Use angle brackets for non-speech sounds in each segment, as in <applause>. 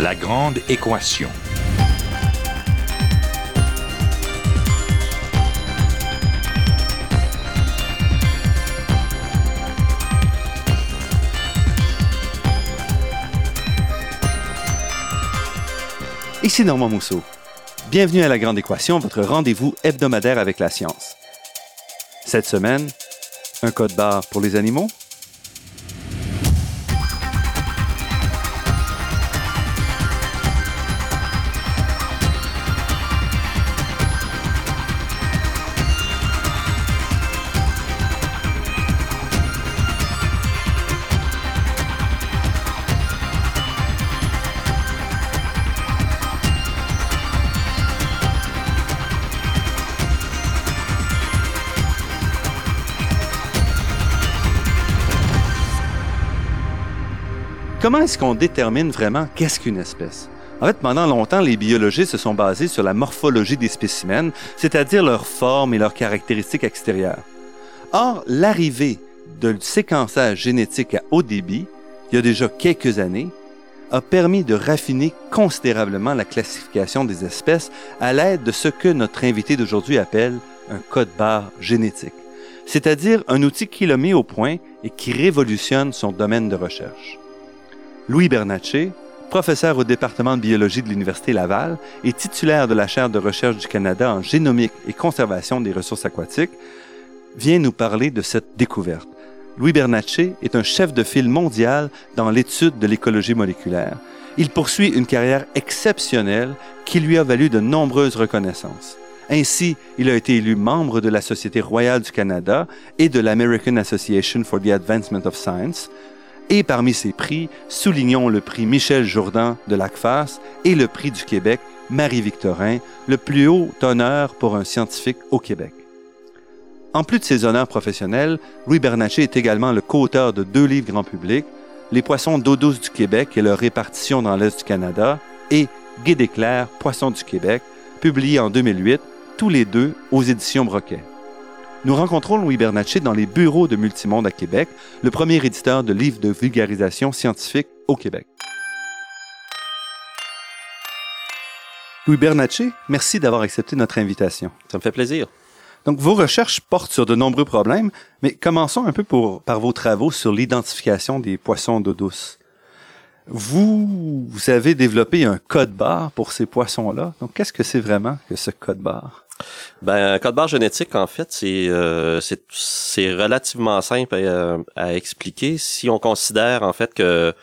La grande équation. Ici Normand Mousseau. Bienvenue à La Grande Équation, votre rendez-vous hebdomadaire avec la science. Cette semaine, un code barre pour les animaux, Comment est-ce qu'on détermine vraiment qu'est-ce qu'une espèce? En fait, pendant longtemps, les biologistes se sont basés sur la morphologie des spécimens, c'est-à-dire leur forme et leurs caractéristiques extérieures. Or, l'arrivée de séquençage génétique à haut débit, il y a déjà quelques années, a permis de raffiner considérablement la classification des espèces à l'aide de ce que notre invité d'aujourd'hui appelle un code barre génétique, c'est-à-dire un outil qui l'a mis au point et qui révolutionne son domaine de recherche. Louis Bernatchez, professeur au département de biologie de l'Université Laval et titulaire de la chaire de recherche du Canada en génomique et conservation des ressources aquatiques, vient nous parler de cette découverte. Louis Bernatchez est un chef de file mondial dans l'étude de l'écologie moléculaire. Il poursuit une carrière exceptionnelle qui lui a valu de nombreuses reconnaissances. Ainsi, il a été élu membre de la Société royale du Canada et de l'American Association for the Advancement of Science, et parmi ces prix, soulignons le prix Michel Jourdan de l'ACFAS et le prix du Québec Marie-Victorin, le plus haut honneur pour un scientifique au Québec. En plus de ses honneurs professionnels, Louis Bernatchez est également le co-auteur de deux livres grand public, Les poissons d'eau douce du Québec et leur répartition dans l'Est du Canada et Guide éclair, Poissons du Québec, publié en 2008, tous les deux aux éditions Broquet. Nous rencontrons Louis Bernatchez dans les bureaux de Multimonde à Québec, le premier éditeur de livres de vulgarisation scientifique au Québec. Louis Bernatchez, merci d'avoir accepté notre invitation. Ça me fait plaisir. Donc, vos recherches portent sur de nombreux problèmes, mais commençons un peu pour, par vos travaux sur l'identification des poissons d'eau douce. Vous, vous avez développé un code barre pour ces poissons-là. Donc, qu'est-ce que c'est vraiment que ce code barre? Ben, un code barre génétique, en fait, c'est euh, c'est relativement simple à, à, expliquer si on considère en fait que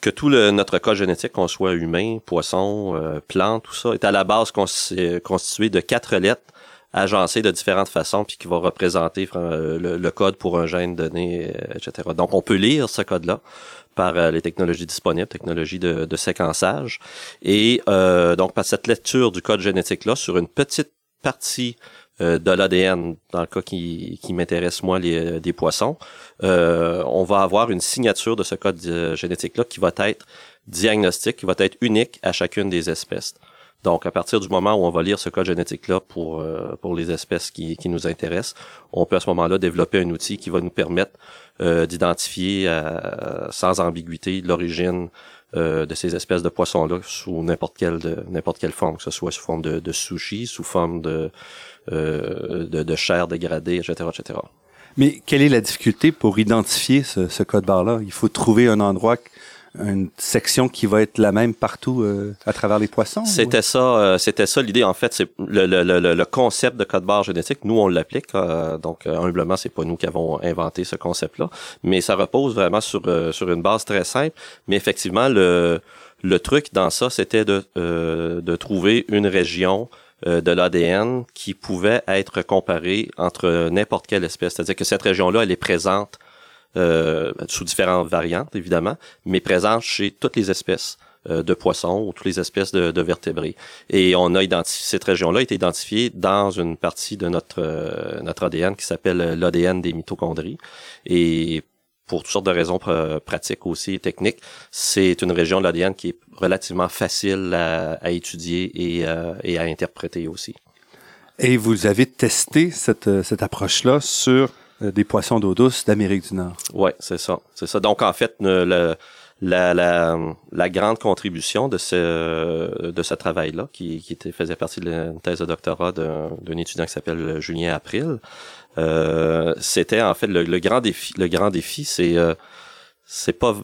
que tout le, notre code génétique, qu'on soit humain, poisson, euh, plante, tout ça, est à la base constitué de quatre lettres agencées de différentes façons, puis qui va représenter euh, le, code pour un gène donné, euh, etc. Donc, on peut lire ce code-là par euh, les technologies disponibles, technologies de, de séquençage. Et euh, donc, par cette lecture du code génétique-là sur une petite partie euh, de l'ADN, dans le cas qui, m'intéresse moi, les, des poissons, euh, on va avoir une signature de ce code génétique-là qui va être diagnostique, qui va être unique à chacune des espèces. Donc, à partir du moment où on va lire ce code génétique-là pour, euh, pour les espèces qui, qui nous intéressent, on peut à ce moment-là développer un outil qui va nous permettre euh, d'identifier euh, sans ambiguïté l'origine euh, de ces espèces de poissons-là sous n'importe quelle n'importe quelle forme, que ce soit sous forme de, de sushi, sous forme de, de, de chair dégradée, etc., etc. Mais quelle est la difficulté pour identifier ce, ce code barre-là? Il faut trouver un endroit une section qui va être la même partout euh, à travers les poissons? C'était ça, euh, c'était ça l'idée. En fait, c'est le, le, le, le, concept de code barre génétique. Nous, on l'applique. Euh, donc, humblement, c'est pas nous qui avons inventé ce concept-là, mais ça repose vraiment sur sur une base très simple. Mais effectivement, le le truc dans ça, c'était de de trouver une région de l'ADN qui pouvait être comparée entre n'importe quelle espèce. C'est-à-dire que cette région-là, elle est présente euh, sous différentes variantes évidemment, mais présente chez toutes les espèces euh, de poissons ou toutes les espèces de, de, vertébrés. Et on a identifié cette région-là a été identifiée dans une partie de notre euh, notre ADN qui s'appelle l'ADN des mitochondries. Et pour toutes sortes de raisons pratiques aussi et techniques, c'est une région de l'ADN qui est relativement facile à, à étudier et, et, à interpréter aussi. Et vous avez testé cette, cette approche-là sur euh, des poissons d'eau douce d'Amérique du Nord. Ouais, c'est ça, c'est ça. Donc en fait, le, la, la, la grande contribution de ce, de ce travail-là, qui, qui était, faisait partie de la thèse de doctorat d'un étudiant qui s'appelle Julien April, euh, c'était en fait le, le, grand défi. Le grand défi, c'est euh, c'est pas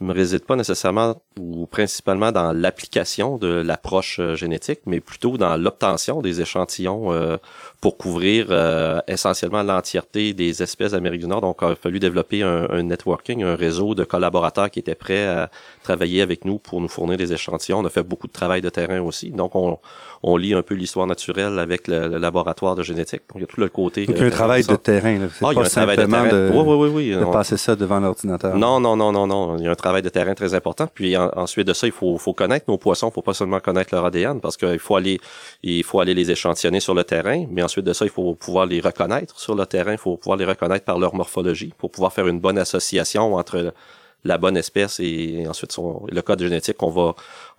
ne réside pas nécessairement ou principalement dans l'application de l'approche euh, génétique mais plutôt dans l'obtention des échantillons euh, pour couvrir euh, essentiellement l'entièreté des espèces d'Amérique du Nord. Donc il a fallu développer un, un, networking un réseau de collaborateurs qui étaient prêts à travailler avec nous pour nous fournir des échantillons. On a fait beaucoup de travail de terrain aussi. Donc on on lit un peu l'histoire naturelle avec le, le, laboratoire de génétique. Donc il y a tout le côté donc il y a un travail de terrain c'est ah, pas simplement de, oui, oui, oui, de passer ça devant l'ordinateur. Non non non, non, non. Il y a un travail de terrain très important. Puis ensuite de ça, il faut, faut connaître nos poissons. Il faut pas seulement connaître leur ADN parce qu'il faut aller, il faut aller les échantillonner sur le terrain. Mais ensuite de ça, il faut pouvoir les reconnaître sur le terrain. Il faut pouvoir les reconnaître par leur morphologie pour pouvoir faire une bonne association entre la bonne espèce et ensuite son, le code génétique qu'on va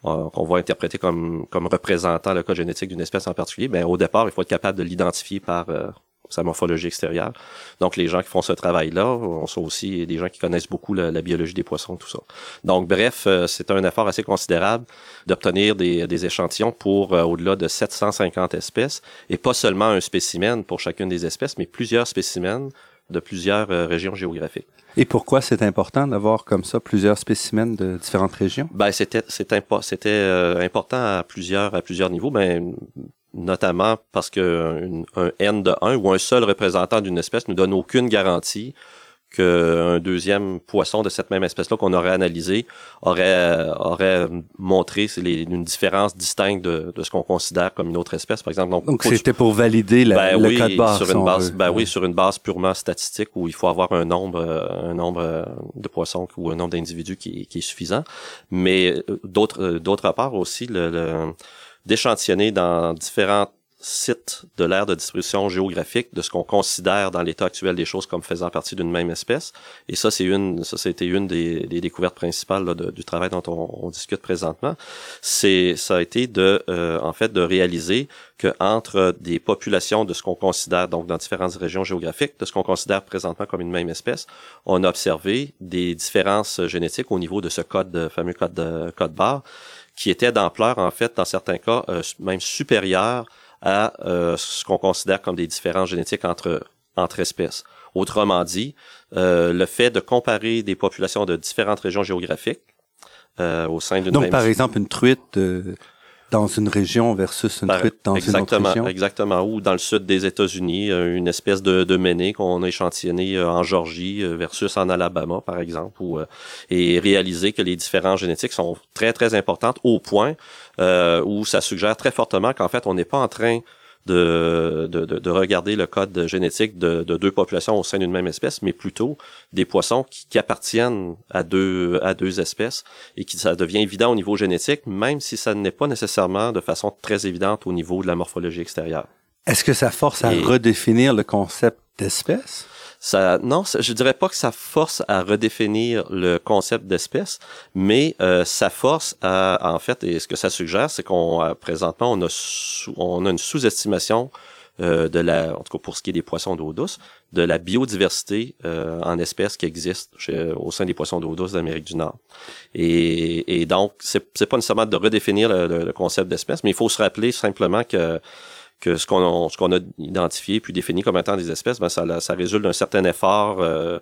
euh, qu'on va interpréter comme comme représentant le code génétique d'une espèce en particulier. Ben au départ, il faut être capable de l'identifier par euh, sa morphologie extérieure. Donc, les gens qui font ce travail-là, on sont aussi des gens qui connaissent beaucoup la, biologie des poissons, tout ça. Donc, bref, euh, c'est un effort assez considérable d'obtenir des, des, échantillons pour euh, au-delà de 750 espèces, et pas seulement un spécimen pour chacune des espèces, mais plusieurs spécimens de plusieurs euh, régions géographiques. Et pourquoi c'est important d'avoir comme ça plusieurs spécimens de différentes régions? Ben c'était c'était c'était important à plusieurs à plusieurs niveaux. Ben notamment parce que un, N de 1 ou un seul représentant d'une espèce ne donne aucune garantie qu'un deuxième poisson de cette même espèce-là qu'on aurait analysé aurait aurait montré une différence distincte de, de ce qu'on considère comme une autre espèce, par exemple. Donc, c'était pour valider la, ben le code barre, sur une base, ben oui, sur une base purement statistique où il faut avoir un nombre un nombre de poissons ou un nombre d'individus qui, qui, est suffisant. Mais d'autre d'autre part aussi le, le d'échantillonner dans différents sites de l'ère de distribution géographique de ce qu'on considère dans l'état actuel des choses comme faisant partie d'une même espèce. Et ça, c'est une, ça, c'était une des, des, découvertes principales là, du travail dont on, on, discute présentement. C'est, ça a été de, euh, en fait, de réaliser que entre des populations de ce qu'on considère donc dans différentes régions géographiques, de ce qu'on considère présentement comme une même espèce, on a observé des différences génétiques au niveau de ce code, fameux code, de, code barre qui était d'ampleur, en fait, dans certains cas, euh, même supérieure à euh, ce qu'on considère comme des différences génétiques entre, entre espèces. Autrement dit, euh, le fait de comparer des populations de différentes régions géographiques au sein d'une Donc, par exemple, une truite dans une région versus une truite dans une autre région? Exactement. Ou dans le sud des États-Unis, euh, une espèce de, de méné qu'on a échantillonné euh, en Georgie euh, versus en Alabama, par exemple, et réaliser que les différences génétiques sont très, très importantes au point où ça suggère très fortement qu'en fait, on n'est pas en train de, de, de, regarder le code génétique de, de deux populations au sein d'une même espèce, mais plutôt des poissons qui, qui, appartiennent à deux, à deux espèces et qui ça devient évident au niveau génétique, même si ça n'est pas nécessairement de façon très évidente au niveau de la morphologie extérieure. Est-ce que ça force à redéfinir le concept d'espèce? Ça non je dirais pas que ça force à redéfinir le concept d'espèce mais euh, ça force à en fait et ce que ça suggère c'est qu'on euh, présentement on a on a une sous-estimation euh, de la en tout cas pour ce qui est des poissons d'eau douce de la biodiversité euh, en espèces qui existe chez, au sein des poissons d'eau douce d'Amérique du Nord. Et, et donc c'est c'est pas nécessairement de redéfinir le, le concept d'espèce mais il faut se rappeler simplement que que ce qu'on a, ce qu'on a identifié puis défini comme étant des espèces, ben ça, ça résulte d'un certain effort euh,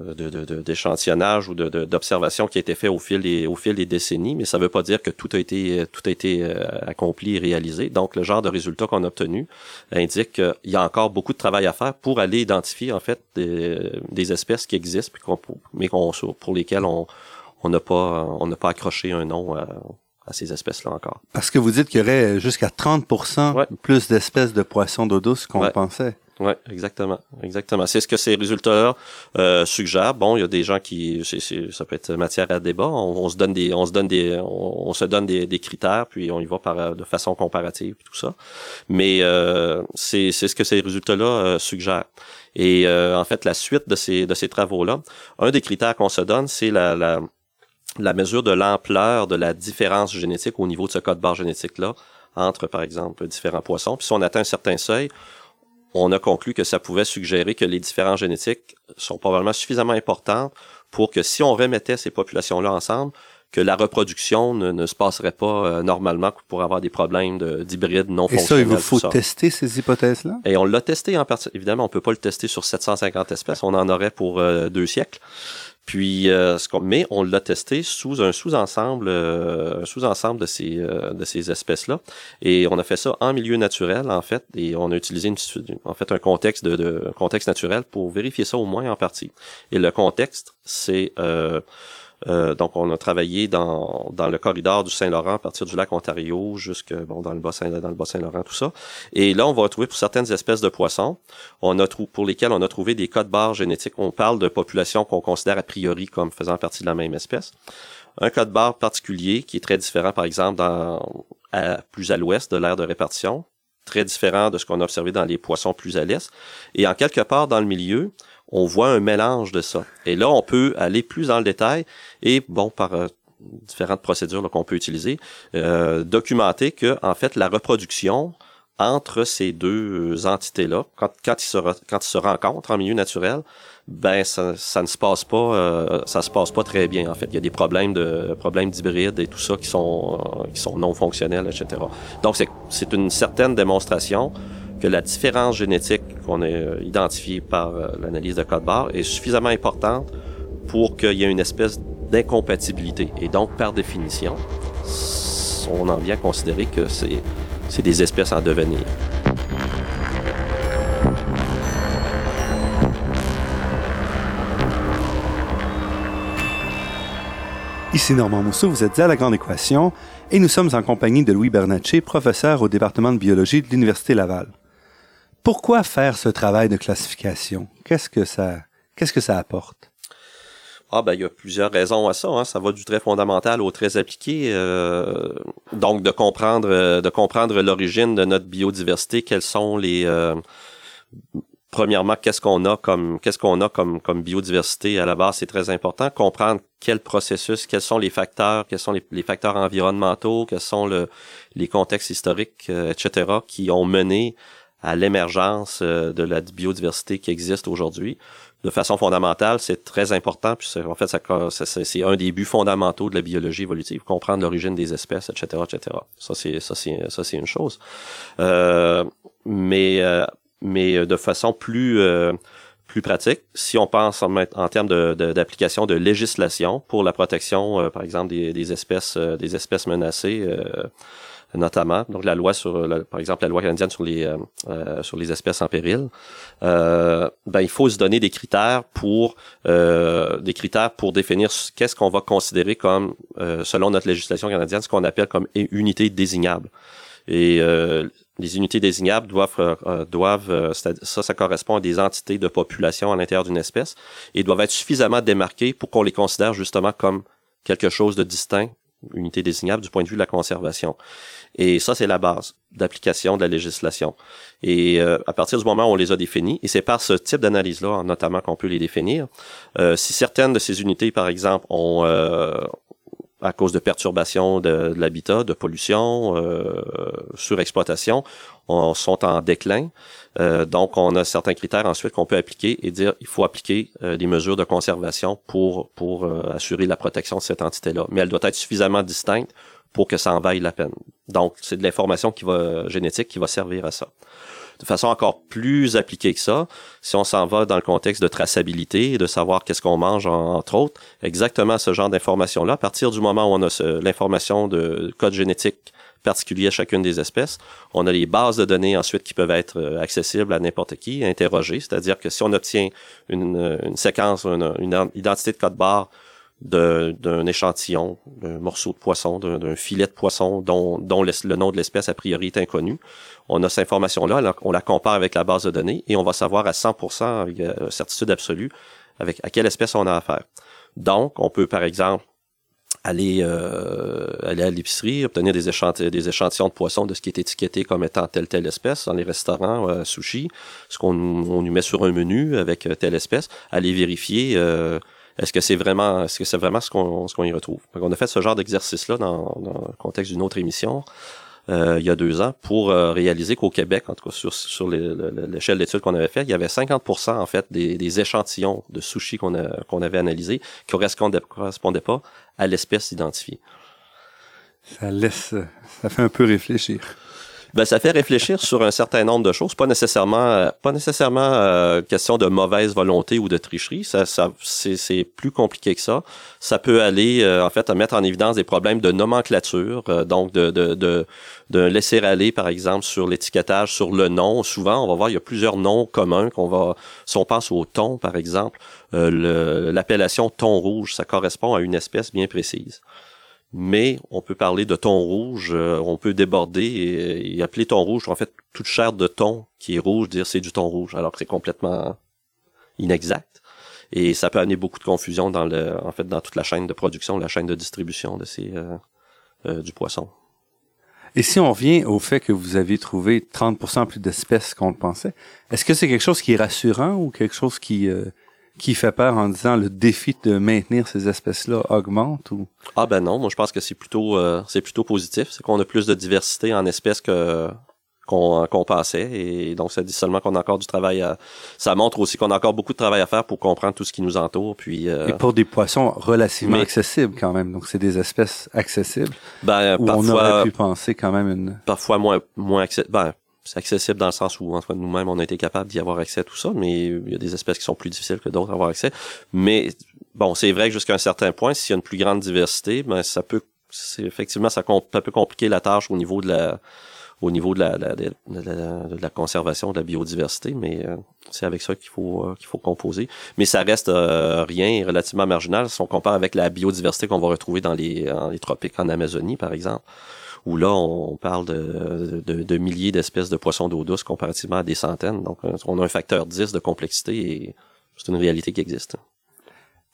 de, de, d'échantillonnage ou de, d'observation qui a été fait au fil des au fil des décennies, mais ça ne veut pas dire que tout a été tout a été euh, accompli et réalisé. Donc le genre de résultats qu'on a obtenu indique qu'il y a encore beaucoup de travail à faire pour aller identifier en fait des, des espèces qui existent mais qu'on pour lesquelles on n'a pas on n'a pas accroché un nom à, à ces espèces-là encore. Parce que vous dites qu'il y aurait jusqu'à 30% plus d'espèces de poissons d'eau douce qu'on pensait. Oui, exactement, exactement. C'est ce que ces résultats euh, suggèrent. Bon, il y a des gens qui, c'est, ça peut être matière à débat. On, se donne des, on se donne des, on, se donne des, des, critères, puis on y va par de façon comparative, tout ça. Mais euh, c'est, c'est ce que ces résultats-là euh, suggèrent. Et euh, en fait, la suite de ces, de ces travaux-là, un des critères qu'on se donne, c'est la, la la mesure de l'ampleur de la différence génétique au niveau de ce code barre génétique-là entre, par exemple, différents poissons. Puis si on atteint un certain seuil, on a conclu que ça pouvait suggérer que les différences génétiques sont probablement suffisamment importantes pour que si on remettait ces populations-là ensemble, que la reproduction ne, se passerait pas euh, normalement pour avoir des problèmes d'hybrides non fonctionnels. Et ça, il vous faut tester ces hypothèses-là? Et on l'a testé en partie. Évidemment, on peut pas le tester sur 750 espèces. On en aurait pour euh, deux siècles. Puis, euh, ce mais on l'a testé sous un sous-ensemble, un sous-ensemble de ces de ces espèces-là, et on a fait ça en milieu naturel en fait, et on a utilisé une, en fait un contexte de, de contexte naturel pour vérifier ça au moins en partie. Et le contexte, c'est euh, donc, on a travaillé dans, le corridor du Saint-Laurent, à partir du lac Ontario jusque dans le bas Saint dans tout ça. Et là, on va retrouver pour certaines espèces de poissons, on pour lesquels on a trouvé des codes barres génétiques. On parle de populations qu'on considère a priori comme faisant partie de la même espèce. Un code barre particulier qui est très différent, par exemple, plus à l'ouest de l'aire de répartition, très différent de ce qu'on a observé dans les poissons plus à l'est. Et en quelque part dans le milieu, on voit un mélange de ça. Et là, on peut aller plus dans le détail et, bon, par euh, différentes procédures qu'on peut utiliser, euh, documenter que, en fait, la reproduction entre ces deux entités-là, quand, quand, ils se quand ils se rencontrent en milieu naturel, ben ça, ça ne se passe pas, euh, ça se passe pas très bien en fait. Il y a des problèmes de problèmes d'hybride et tout ça qui sont qui sont non fonctionnels, etc. Donc c'est une certaine démonstration que la différence génétique qu'on a euh, identifiée par euh, l'analyse de code barre est suffisamment importante pour qu'il y ait une espèce d'incompatibilité. Et donc, par définition, on en vient à considérer que c'est des espèces en devenir. Ici Normand Mousseau, vous êtes à La Grande Équation et nous sommes en compagnie de Louis Bernatchez, professeur au département de biologie de l'Université Laval. Pourquoi faire ce travail de classification? Qu'est-ce que ça, apporte? Ah ben il y a plusieurs raisons à ça. Hein. Ça va du très fondamental au très appliqué. Euh, donc de comprendre, euh, de comprendre l'origine de notre biodiversité. Quels sont les euh, premièrement qu'est-ce qu'on a comme qu'est-ce qu'on a comme biodiversité à la base c'est très important. Comprendre quel processus, quels sont les facteurs, quels sont les, facteurs environnementaux, quels sont le, les contextes historiques, etc. qui ont mené à l'émergence euh, de la biodiversité qui existe aujourd'hui. De façon fondamentale, c'est très important, puis en fait, ça, c'est un des buts fondamentaux de la biologie évolutive, comprendre l'origine des espèces, etc., etc. Ça, c'est ça, c'est ça, c'est une chose. Euh, mais euh, mais de façon plus euh, plus pratique, si on pense en, termes d'application de, de, législation pour la protection, par exemple, des, des espèces des espèces menacées notamment. Donc la loi sur, par exemple, la loi canadienne sur les euh, euh, sur les espèces en péril. Euh, ben il faut se donner des critères pour des critères pour définir qu'est-ce qu'on va considérer comme, selon notre législation canadienne, ce qu'on appelle comme unité désignable. Et les unités désignables doivent, doivent ça, ça correspond à des entités de population à l'intérieur d'une espèce et doivent être suffisamment démarquées pour qu'on les considère justement comme quelque chose de distinct, unité désignable du point de vue de la conservation. Et ça, c'est la base d'application de la législation. Et euh, à partir du moment où on les a définis, et c'est par ce type d'analyse-là, notamment, qu'on peut les définir, euh, si certaines de ces unités, par exemple, ont, euh, à cause de perturbations de, l'habitat, de pollution, surexploitation, on, sont en déclin. donc, on a certains critères ensuite qu'on peut appliquer et dire il faut appliquer des mesures de conservation pour pour assurer la protection de cette entité-là. Mais elle doit être suffisamment distincte pour que ça en vaille la peine. Donc, c'est de l'information qui va génétique qui va servir à ça. De façon encore plus appliquée que ça, si on s'en va dans le contexte de traçabilité et de savoir qu'est-ce qu'on mange, entre autres, exactement ce genre d'information-là, à partir du moment où on a l'information de code génétique particulier à chacune des espèces. On a les bases de données ensuite qui peuvent être euh, accessibles à n'importe qui, interrogées. C'est-à-dire que si on obtient une, séquence, une, une, identité de code barre d'un échantillon, d'un morceau de poisson, d'un filet de poisson dont, dont le, nom de l'espèce a priori est inconnu. On a cette information-là, on la compare avec la base de données et on va savoir à 100% avec euh, certitude absolue avec à quelle espèce on a affaire. Donc, on peut par exemple aller euh, aller à l'épicerie, obtenir des échantillons, des échantillons de poissons de ce qui est étiqueté comme étant telle telle espèce dans les restaurants euh, sushi, ce qu'on on nous met sur un menu avec euh, telle espèce, aller vérifier euh, est-ce que c'est vraiment, est-ce que c'est vraiment ce qu'on ce qu'on y retrouve? On a fait ce genre d'exercice là dans, dans le contexte d'une autre émission. euh, il y a deux ans pour euh, réaliser qu'au Québec, en tout cas sur, sur l'échelle d'études qu'on avait fait, il y avait 50% en fait des, échantillons de sushi qu'on qu'on avait analysés qui correspondaient, correspondaient pas à l'espèce identifiée. Ça laisse, ça fait un peu réfléchir ben, ça fait réfléchir sur un certain nombre de choses, pas nécessairement, euh, pas nécessairement euh, question de mauvaise volonté ou de tricherie. Ça, ça c'est plus compliqué que ça. Ça peut aller, euh, en fait, à mettre en évidence des problèmes de nomenclature, donc de, de, de, de laisser aller, par exemple, sur l'étiquetage, sur le nom. Souvent, on va voir, il y a plusieurs noms communs qu'on va, si on pense au thon, par exemple, l'appellation thon rouge, ça correspond à une espèce bien précise mais on peut parler de thon rouge, euh, on peut déborder et, appeler thon rouge, en fait, toute chair de thon qui est rouge, dire c'est du thon rouge, alors que c'est complètement inexact. Et ça peut amener beaucoup de confusion dans le, en fait, dans toute la chaîne de production, la chaîne de distribution de ces, euh, euh, du poisson. Et si on revient au fait que vous avez trouvé 30% plus d'espèces qu'on le pensait, est-ce que c'est quelque chose qui est rassurant ou quelque chose qui, qui fait peur en disant le défi de maintenir ces espèces-là augmente ou? Ah ben non, moi je pense que c'est plutôt euh, c'est plutôt positif, c'est qu'on a plus de diversité en espèces que qu'on qu'on pensait et donc ça dit seulement qu'on a encore du travail à ça montre aussi qu'on a encore beaucoup de travail à faire pour comprendre tout ce qui nous entoure puis euh, et pour des poissons relativement accessibles quand même. Donc c'est des espèces accessibles ben où parfois, on aurait pu penser quand même une parfois moins moins accessible ben c'est accessible dans le sens où, en tout nous-mêmes, on a été capable d'y avoir accès à tout ça, mais il y a des espèces qui sont plus difficiles que d'autres à avoir accès. Mais bon, c'est vrai que jusqu'à un certain point, s'il y a une plus grande diversité, ben ça peut, c'est effectivement, ça, peut compliquer la tâche au niveau de la, au niveau de la, de, la, conservation de la biodiversité, mais euh, c'est avec ça qu'il faut euh, qu'il faut composer. Mais ça reste euh, rien relativement marginal si on compare avec la biodiversité qu'on va retrouver dans les, dans les tropiques en Amazonie, par exemple où là, on parle de, de, milliers d'espèces de poissons d'eau douce comparativement à des centaines. Donc, on a un facteur 10 de complexité et c'est une réalité qui existe.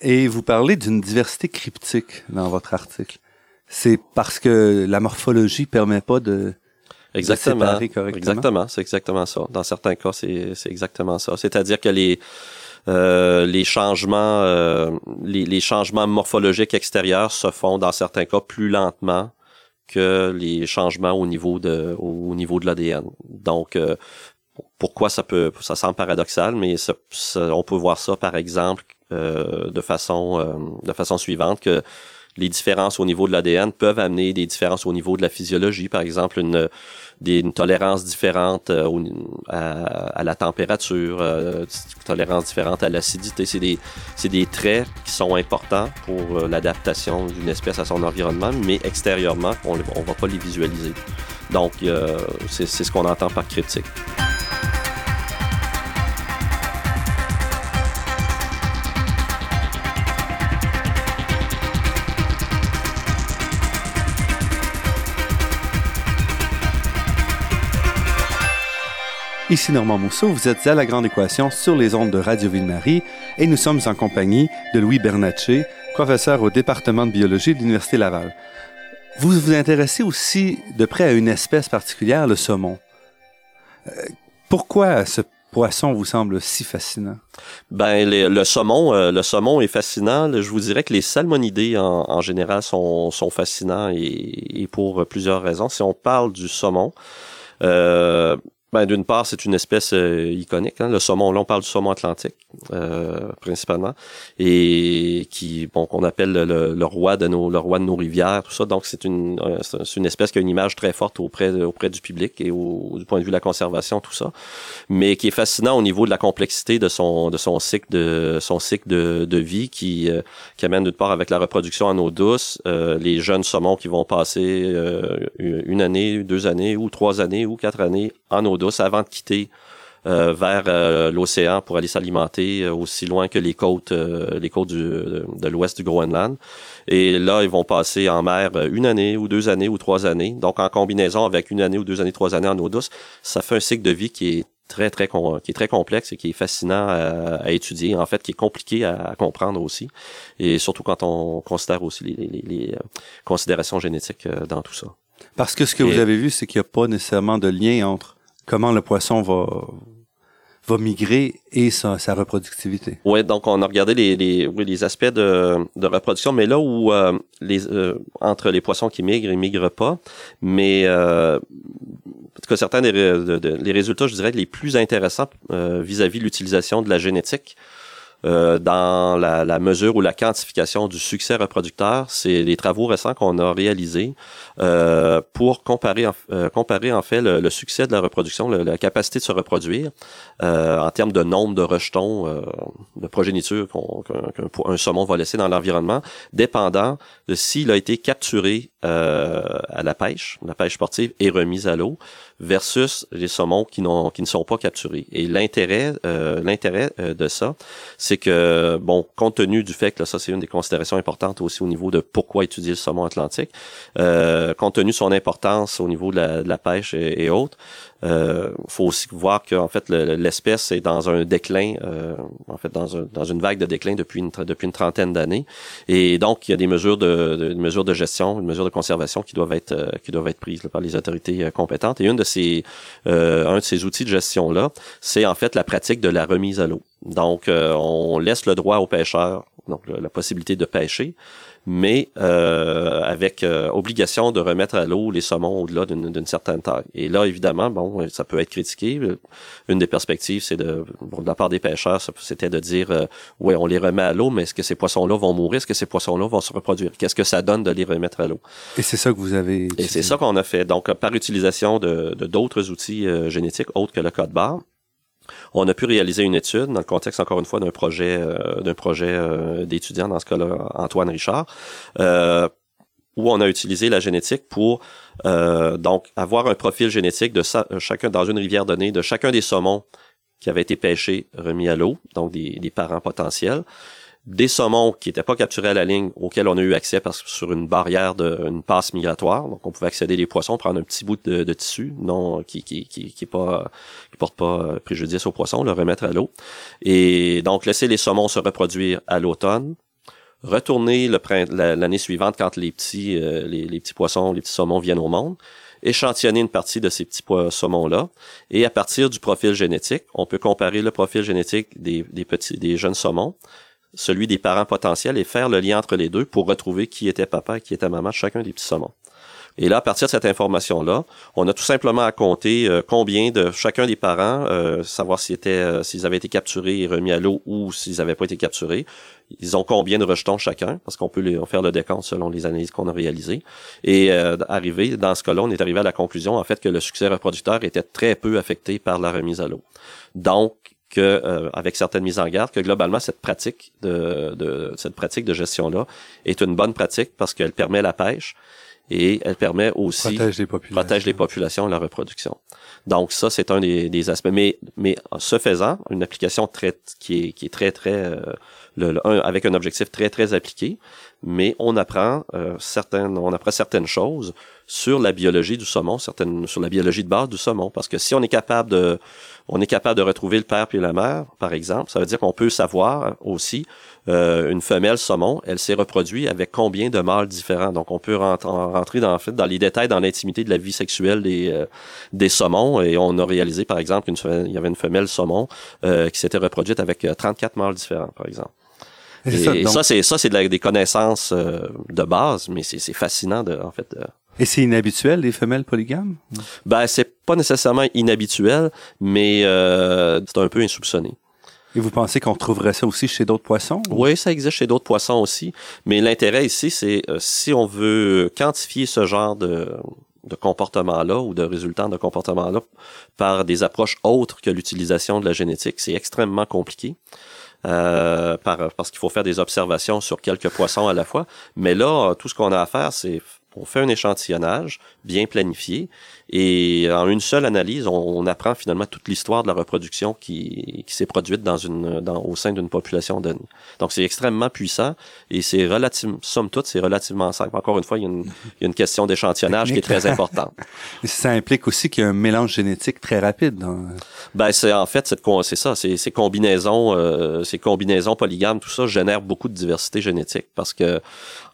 Et vous parlez d'une diversité cryptique dans votre article. C'est parce que la morphologie permet pas de, exactement, séparer correctement? Exactement, c'est exactement ça. Dans certains cas, c'est exactement ça. C'est-à-dire que les euh, les changements euh, les, les, changements morphologiques extérieurs se font dans certains cas plus lentement que les changements au niveau de au niveau de l'ADN. Donc euh, pourquoi ça peut ça semble paradoxal, mais on peut voir ça par exemple euh, de façon euh, de façon suivante que les différences au niveau de l'ADN peuvent amener des différences au niveau de la physiologie, par exemple une, des, une tolérance différente euh, à, la température, euh, une tolérance différente à l'acidité. C'est des, des traits qui sont importants pour euh, l'adaptation d'une espèce à son environnement, mais extérieurement, on ne va pas les visualiser. Donc, c'est ce qu'on entend par critique. Ici Normand Mousseau, vous êtes à La Grande Équation sur les ondes de Radio Ville-Marie et nous sommes en compagnie de Louis Bernatchez, professeur au département de biologie de l'Université Laval. Vous vous intéressez aussi de près à une espèce particulière, le saumon. Euh, pourquoi ce poisson vous semble si fascinant? Ben, le saumon, euh, le saumon est fascinant. Je vous dirais que les salmonidés en, général sont, sont fascinants et, et, pour plusieurs raisons. Si on parle du saumon, euh, ben, d'une part, c'est une espèce euh, iconique. Hein. Le saumon, là, on parle du saumon atlantique, euh, principalement, et qui, bon, qu'on appelle le, roi de nos, le roi de nos rivières, tout ça. Donc, c'est une, euh, c'est une espèce qui a une image très forte auprès, auprès du public et au, du point de vue de la conservation, tout ça, mais qui est fascinant au niveau de la complexité de son, de son cycle de, son cycle de, de vie, qui, qui amène d'une part avec la reproduction en eau douce, les jeunes saumons qui vont passer une année, deux années, ou trois années, ou quatre années en eau douce avant de quitter euh, vers euh, l'océan pour aller s'alimenter euh, aussi loin que les côtes, les côtes de l'ouest du Groenland. Et là, ils vont passer en mer une année ou deux années ou trois années. Donc, en combinaison avec une année ou deux années, trois années en eau douce, ça fait un cycle de vie qui est très très qui est très complexe et qui est fascinant à, étudier en fait qui est compliqué à, comprendre aussi et surtout quand on considère aussi les, considérations génétiques dans tout ça parce que ce que vous avez vu c'est qu'il n'y a pas nécessairement de lien entre comment le poisson va va migrer et sa, sa reproductivité. Oui, donc on a regardé les, les, oui, les aspects de, de reproduction, mais là où euh, les, euh, entre les poissons qui migrent, ils migrent pas, mais euh, en tout cas certains des les résultats, je dirais, les plus intéressants vis-à-vis de l'utilisation de la génétique euh, dans la, la, mesure ou la quantification du succès reproducteur. C'est les travaux récents qu'on a réalisés euh, pour comparer, euh, comparer en fait le, succès de la reproduction, la capacité de se reproduire euh, en termes de nombre de rejetons euh, de progéniture qu'un saumon va laisser dans l'environnement, dépendant de s'il a été capturé à la pêche, la pêche sportive, et remis à l'eau, versus les saumons qui, n'ont, qui ne sont pas capturés. Et l'intérêt, l'intérêt de ça, c'est que, bon, compte tenu du fait que là, ça c'est une des considérations importantes aussi au niveau de pourquoi étudier le saumon atlantique, euh, compte tenu de son importance au niveau de la, pêche et, autres, euh, faut aussi voir qu'en fait l'espèce est dans un déclin, euh, en fait dans, un, dans une vague de déclin depuis une, trentaine d'années, et donc il y a des mesures de, mesures gestion, une mesure de conservation qui doivent être euh, prises par les autorités euh, compétentes. Et une de ces un de ces outils de gestion là, c'est en fait la pratique de la remise à l'eau. Donc on laisse le droit aux pêcheurs, donc la possibilité de pêcher, mais euh, avec euh, obligation de remettre à l'eau les saumons au-delà d'une certaine taille. Et là, évidemment, bon, ça peut être critiqué. Une des perspectives, c'est de, bon, de la part des pêcheurs, c'était de dire, euh, ouais, on les remet à l'eau, mais est-ce que ces poissons-là vont mourir? Est-ce que ces poissons-là vont se reproduire? Qu'est-ce que ça donne de les remettre à l'eau? Et c'est ça que vous avez. Et c'est ça qu'on a fait. Donc, par utilisation de d'autres outils génétiques autres que le code barre, on a pu réaliser une étude dans le contexte encore une fois d'un projet euh, d'un projet euh, d'étudiants dans ce cas-là Antoine Richard euh, où on a utilisé la génétique pour donc avoir un profil génétique de chacun dans une rivière donnée de chacun des saumons qui avaient été pêchés remis à l'eau donc des, des parents potentiels des saumons qui n'étaient pas capturés à la ligne auxquels on a eu accès parce que sur une barrière de une passe migratoire. Donc on pouvait accéder les poissons prendre un petit bout de, tissu non qui qui qui qui qui porte pas préjudice aux poissons le remettre à l'eau. Et donc laisser les saumons se reproduire à l'automne. Retourner l'année suivante quand les petits euh, petits poissons les petits saumons viennent au monde. Échantillonner une partie de ces petits saumons là et à partir du profil génétique on peut comparer le profil génétique des, des petits des jeunes saumons celui des parents potentiels et faire le lien entre les deux pour retrouver qui était papa et qui était maman chacun des petits saumons. Et là, à partir de cette information-là, on a tout simplement à compter euh, combien de chacun des parents, euh, savoir euh, s'ils avaient été capturés et remis à l'eau ou s'ils n'avaient pas été capturés. Ils ont combien de rejetons chacun, parce qu'on peut les, faire le décompte selon les analyses qu'on a réalisées. Et arrivé, dans ce cas-là, on est arrivé à la conclusion, en fait, que le succès reproducteur était très peu affecté par la remise à l'eau. Donc, que euh, avec certaines mises en garde que globalement cette pratique de, de cette pratique de gestion là est une bonne pratique parce qu'elle permet la pêche et elle permet aussi protège les populations, protège les populations et la reproduction. Donc ça c'est un des, des, aspects mais mais ce faisant une application très qui est qui est très très euh, le, avec un objectif très très appliqué mais on apprend euh, certaines on apprend certaines choses sur la biologie du saumon certaines sur la biologie de base du saumon parce que si on est capable de on est capable de retrouver le père puis la mère, par exemple. Ça veut dire qu'on peut savoir aussi euh, une femelle saumon, elle s'est reproduite avec combien de mâles différents. Donc on peut rentrer dans, en fait, dans les détails, dans l'intimité de la vie sexuelle des, euh, des saumons. Et on a réalisé, par exemple, qu'il y avait une femelle saumon euh, qui s'était reproduite avec 34 mâles différents, par exemple. <laughs> Et, ça, c'est ça, c'est des connaissances de base, mais c'est fascinant de, en fait. De, et c'est inhabituel, les femelles polygames? Ben, c'est pas nécessairement inhabituel, mais euh, c'est un peu insoupçonné. Et vous pensez qu'on retrouverait ça aussi chez d'autres poissons? Oui, ça existe chez d'autres poissons aussi. Mais l'intérêt ici, c'est euh, si on veut quantifier ce genre de, de comportement-là ou de résultats de comportement-là par des approches autres que l'utilisation de la génétique, c'est extrêmement compliqué. Euh, par, parce qu'il faut faire des observations sur quelques poissons à la fois. Mais là, tout ce qu'on a à faire, c'est on fait un échantillonnage bien planifié et en une seule analyse, on, apprend finalement toute l'histoire de la reproduction qui, qui s'est produite dans une, dans, au sein d'une population donnée. Donc c'est extrêmement puissant et c'est relativement, somme toute, c'est relativement simple. Encore une fois, il y a une, il y a une question d'échantillonnage qui est très importante. <laughs> ça implique aussi qu'il y a un mélange génétique très rapide. Dans... Ben c'est en fait c'est ça, c'est ces combinaisons, euh, ces combinaisons polygames, tout ça génère beaucoup de diversité génétique parce que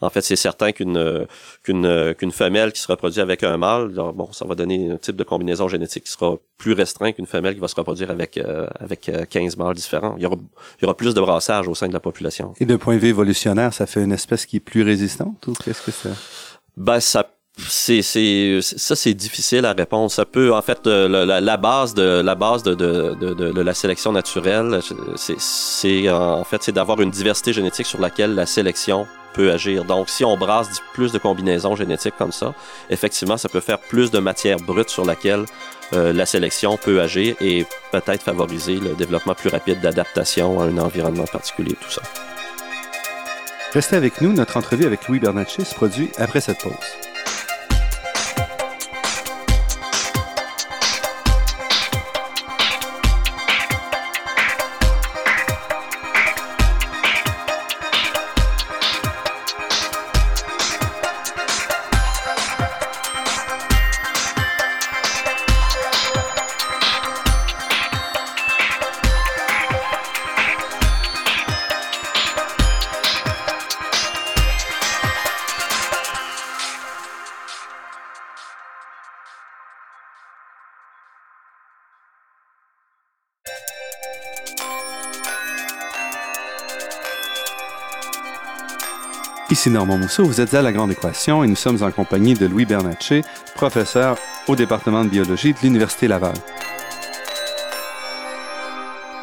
en fait c'est certain qu'une qu'une qu'une qu'une femelle qui se reproduit avec un mâle, bon, ça va donner un type de combinaison génétique qui sera plus restreint qu'une femelle qui va se reproduire avec euh, avec 15 mâles différents. Il y aura il y aura plus de brassage au sein de la population. Et de point de vue évolutionnaire, ça fait une espèce qui est plus résistante ou qu'est-ce que c'est? Ben ça c'est c'est ça c'est difficile à répondre ça peut en fait la, la, base de la base de de, de, de la sélection naturelle c'est c'est en fait c'est d'avoir une diversité génétique sur laquelle la sélection peut agir. Donc si on brasse plus de combinaisons génétiques comme ça effectivement ça peut faire plus de matière brute sur laquelle euh, la sélection peut agir et peut-être favoriser le développement plus rapide d'adaptation à un environnement particulier tout ça. Restez avec nous, notre entrevue avec Louis Bernatchez se produit après cette pause. Ici Normand Mousseau, vous êtes à La Grande Équation et nous sommes en compagnie de Louis Bernatchez, professeur au département de biologie de l'Université Laval.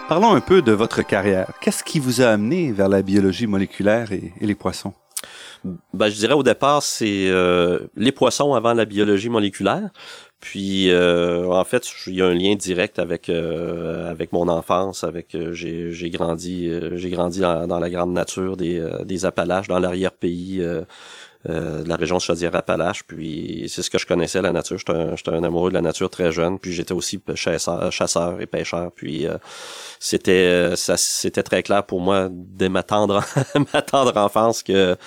Parlons un peu de votre carrière. Qu'est-ce qui vous a amené vers la biologie moléculaire et, les poissons? Ben, je dirais au départ, c'est euh, les poissons avant la biologie moléculaire. Puis euh, en fait, il y a un lien direct avec euh, avec mon enfance, avec euh, j'ai j'ai grandi j'ai grandi dans, la grande nature des des Appalaches, dans l'arrière-pays de la région de Chaudière-Appalaches. Puis c'est ce que je connaissais la nature. J'étais un, un amoureux de la nature très jeune. Puis j'étais aussi chasseur, chasseur et pêcheur. Puis c'était ça c'était très clair pour moi dès ma tendre <laughs> ma tendre enfance que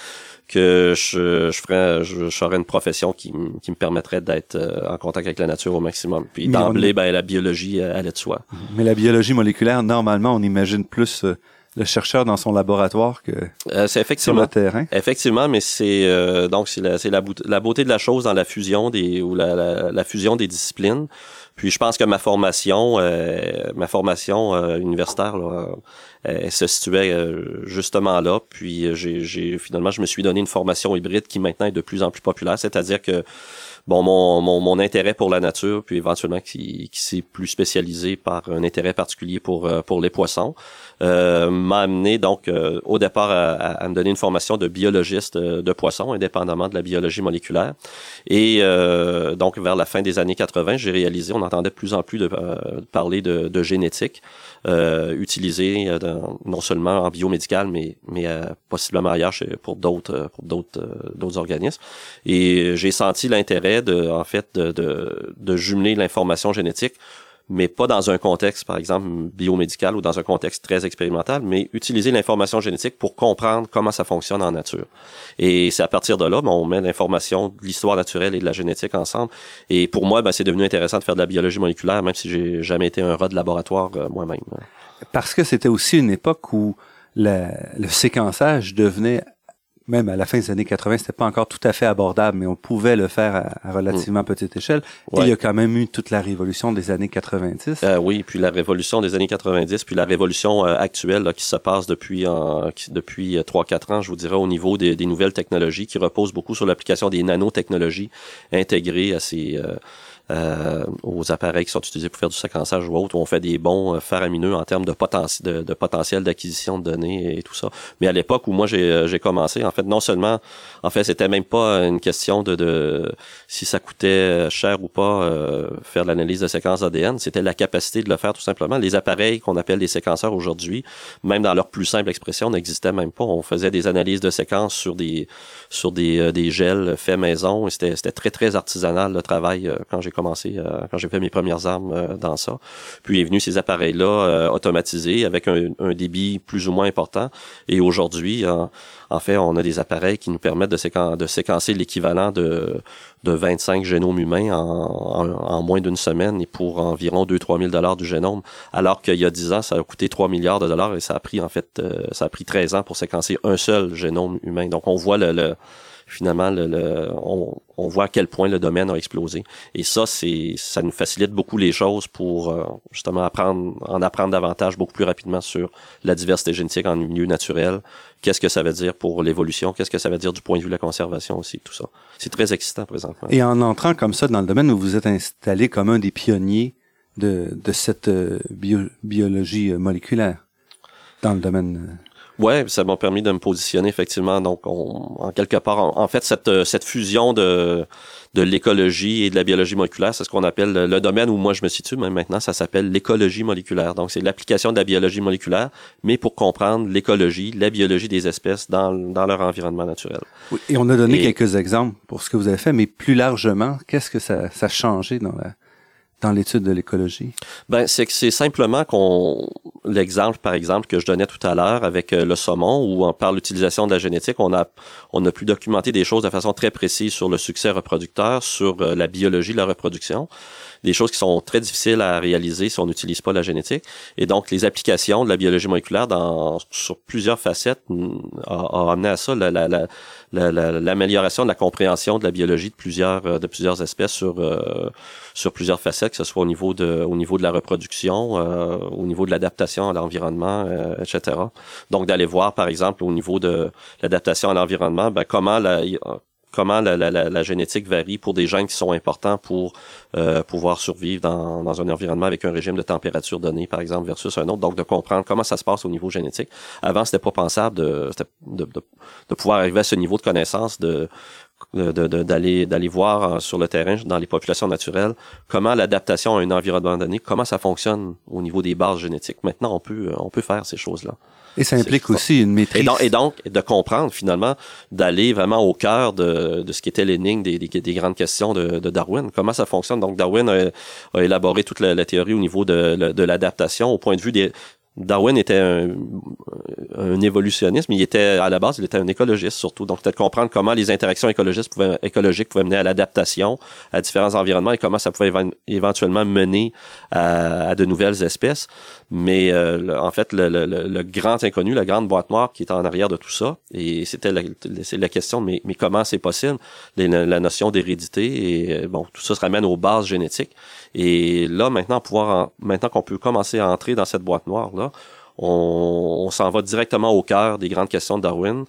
que je, je ferais, je, je une profession qui, qui me permettrait d'être euh, en contact avec la nature au maximum. Puis d'emblée, ben, la biologie euh, allait de soi. Mais la biologie moléculaire, normalement, on imagine plus euh, le chercheur dans son laboratoire que c'est effectivement, sur le terrain? Effectivement, mais c'est donc c'est la, la, la, beauté de la chose dans la fusion des ou la, la, la fusion des disciplines. Puis je pense que ma formation, euh, ma formation euh, universitaire là, elle se situait euh, justement là. Puis j'ai finalement je me suis donné une formation hybride qui maintenant est de plus en plus populaire, c'est-à-dire que bon mon, mon, mon, intérêt pour la nature, puis éventuellement qui, qui s'est plus spécialisé par un intérêt particulier pour pour les poissons, euh, m'a amené donc euh, au départ à, à, me donner une formation de biologiste euh, de poissons, indépendamment de la biologie moléculaire. Et donc vers la fin des années 80, j'ai réalisé, on entendait de plus en plus de, parler de, de génétique euh, utilisée non seulement en biomédical, mais mais possiblement ailleurs pour d'autres pour d'autres d'autres organismes. Et j'ai senti l'intérêt de en fait de, de, de jumeler l'information génétique mais pas dans un contexte, par exemple, biomédical ou dans un contexte très expérimental, mais utiliser l'information génétique pour comprendre comment ça fonctionne en nature. Et c'est à partir de là, ben, on met l'information de l'histoire naturelle et de la génétique ensemble. Et pour moi, ben, c'est devenu intéressant de faire de la biologie moléculaire, même si j'ai jamais été un rat de laboratoire euh, moi-même. Parce que c'était aussi une époque où le séquençage devenait même à la fin des années 80, c'était pas encore tout à fait abordable, mais on pouvait le faire à, relativement petite échelle. Et il y a quand même eu toute la révolution des années 90. Euh, oui, puis la révolution des années 90, puis la révolution euh, actuelle là, qui se passe depuis en, depuis 3-4 euh, ans, je vous dirais, au niveau des, des, nouvelles technologies, qui reposent beaucoup sur l'application des nanotechnologies intégrées à ces euh, euh, aux appareils qui sont utilisés pour faire du séquençage ou autre, où on fait des bons euh, faramineux en termes de, potentiel de, potentiel d'acquisition de données et tout ça. Mais à l'époque où moi j'ai, euh, j'ai commencé, en fait, non seulement, en fait, c'était même pas une question de, de si ça coûtait cher ou pas euh, faire l'analyse de séquences ADN, c'était la capacité de le faire tout simplement. Les appareils qu'on appelle des séquenceurs aujourd'hui, même dans leur plus simple expression, n'existaient même pas. On faisait des analyses de séquences sur des sur des, des gels faits maison. C'était, c'était très très artisanal le travail quand j'ai commencé, euh, quand j'ai fait mes premières armes euh, dans ça. Puis est venu ces appareils-là euh, automatisés avec un, débit plus ou moins important. Et aujourd'hui, en fait, on a des appareils qui nous permettent de, séquencer l'équivalent de, de 25 génomes humains en, moins d'une semaine et pour environ 2-3 000 dollars du génome, alors qu'il y a 10 ans, ça a coûté 3 milliards de dollars et ça a pris en fait, ça a pris 13 ans pour séquencer un seul génome humain. Donc on voit le finalement, le, on, voit à quel point le domaine a explosé. Et ça, ça nous facilite beaucoup les choses pour euh, justement apprendre, en apprendre davantage beaucoup plus rapidement sur la diversité génétique en milieu naturel. Qu'est-ce que ça veut dire pour l'évolution? Qu'est-ce que ça veut dire du point de vue de la conservation aussi, tout ça? C'est très excitant présentement. Et en entrant comme ça dans le domaine où vous êtes installé comme un des pionniers de, cette euh, biologie moléculaire dans le domaine Ouais, ça m'a permis de me positionner effectivement. Donc, en quelque part, en, fait, cette, euh, cette fusion de, de l'écologie et de la biologie moléculaire, c'est ce qu'on appelle le, domaine où moi je me situe. Mais maintenant, ça s'appelle l'écologie moléculaire. Donc, c'est l'application de la biologie moléculaire, mais pour comprendre l'écologie, la biologie des espèces dans, dans leur environnement naturel. Oui, et on a donné quelques exemples pour ce que vous avez fait, mais plus largement, qu'est-ce que ça, ça a changé dans la dans l'étude de l'écologie? Ben, c'est que c'est simplement qu'on l'exemple, par exemple, que je donnais tout à l'heure avec euh, le saumon, où par l'utilisation de la génétique, on a on a pu documenter des choses de façon très précise sur le succès reproducteur, sur euh, la biologie de la reproduction des choses qui sont très difficiles à réaliser si on n'utilise pas la génétique. Et donc, les applications de la biologie moléculaire dans, sur plusieurs facettes mm, a, amené à ça l'amélioration la, la, de la compréhension de la biologie de plusieurs euh, de plusieurs espèces sur euh, sur plusieurs facettes, que ce soit au niveau de au niveau de la reproduction, euh, au niveau de l'adaptation à l'environnement, etc. Donc d'aller voir par exemple au niveau de l'adaptation à l'environnement, ben, comment la, comment la, la, la, génétique varie pour des gènes qui sont importants pour euh, pouvoir survivre dans, dans, un environnement avec un régime de température donné, par exemple, versus un autre. Donc, de comprendre comment ça se passe au niveau génétique. Avant, c'était pas pensable de, de, de, pouvoir arriver à ce niveau de connaissance, de d'aller d'aller voir euh, sur le terrain dans les populations naturelles comment l'adaptation à un environnement donné comment ça fonctionne au niveau des bases génétiques maintenant on peut on peut faire ces choses là et ça implique aussi une maîtrise. Et donc, de comprendre finalement, d'aller vraiment au cœur de, de ce qui était l'énigme des, des, grandes questions de, de, Darwin. Comment ça fonctionne? Donc, Darwin a, a élaboré toute la, la, théorie au niveau de, de l'adaptation au point de vue des, Darwin était un, un, évolutionniste, mais il était à la base, il était un écologiste surtout. Donc, peut-être comprendre comment les interactions pouvaient, écologiques pouvaient mener à l'adaptation à différents environnements et comment ça pouvait éventuellement mener à, de nouvelles espèces. Mais euh, en fait, le, le, le, grand inconnu, la grande boîte noire qui est en arrière de tout ça, et c'était la, la question, mais, mais comment c'est possible, la, la notion d'hérédité, et bon, tout ça se ramène aux bases génétiques. Et là, maintenant, pouvoir maintenant qu'on peut commencer à entrer dans cette boîte on, on s'en va directement au cœur des grandes questions de Darwin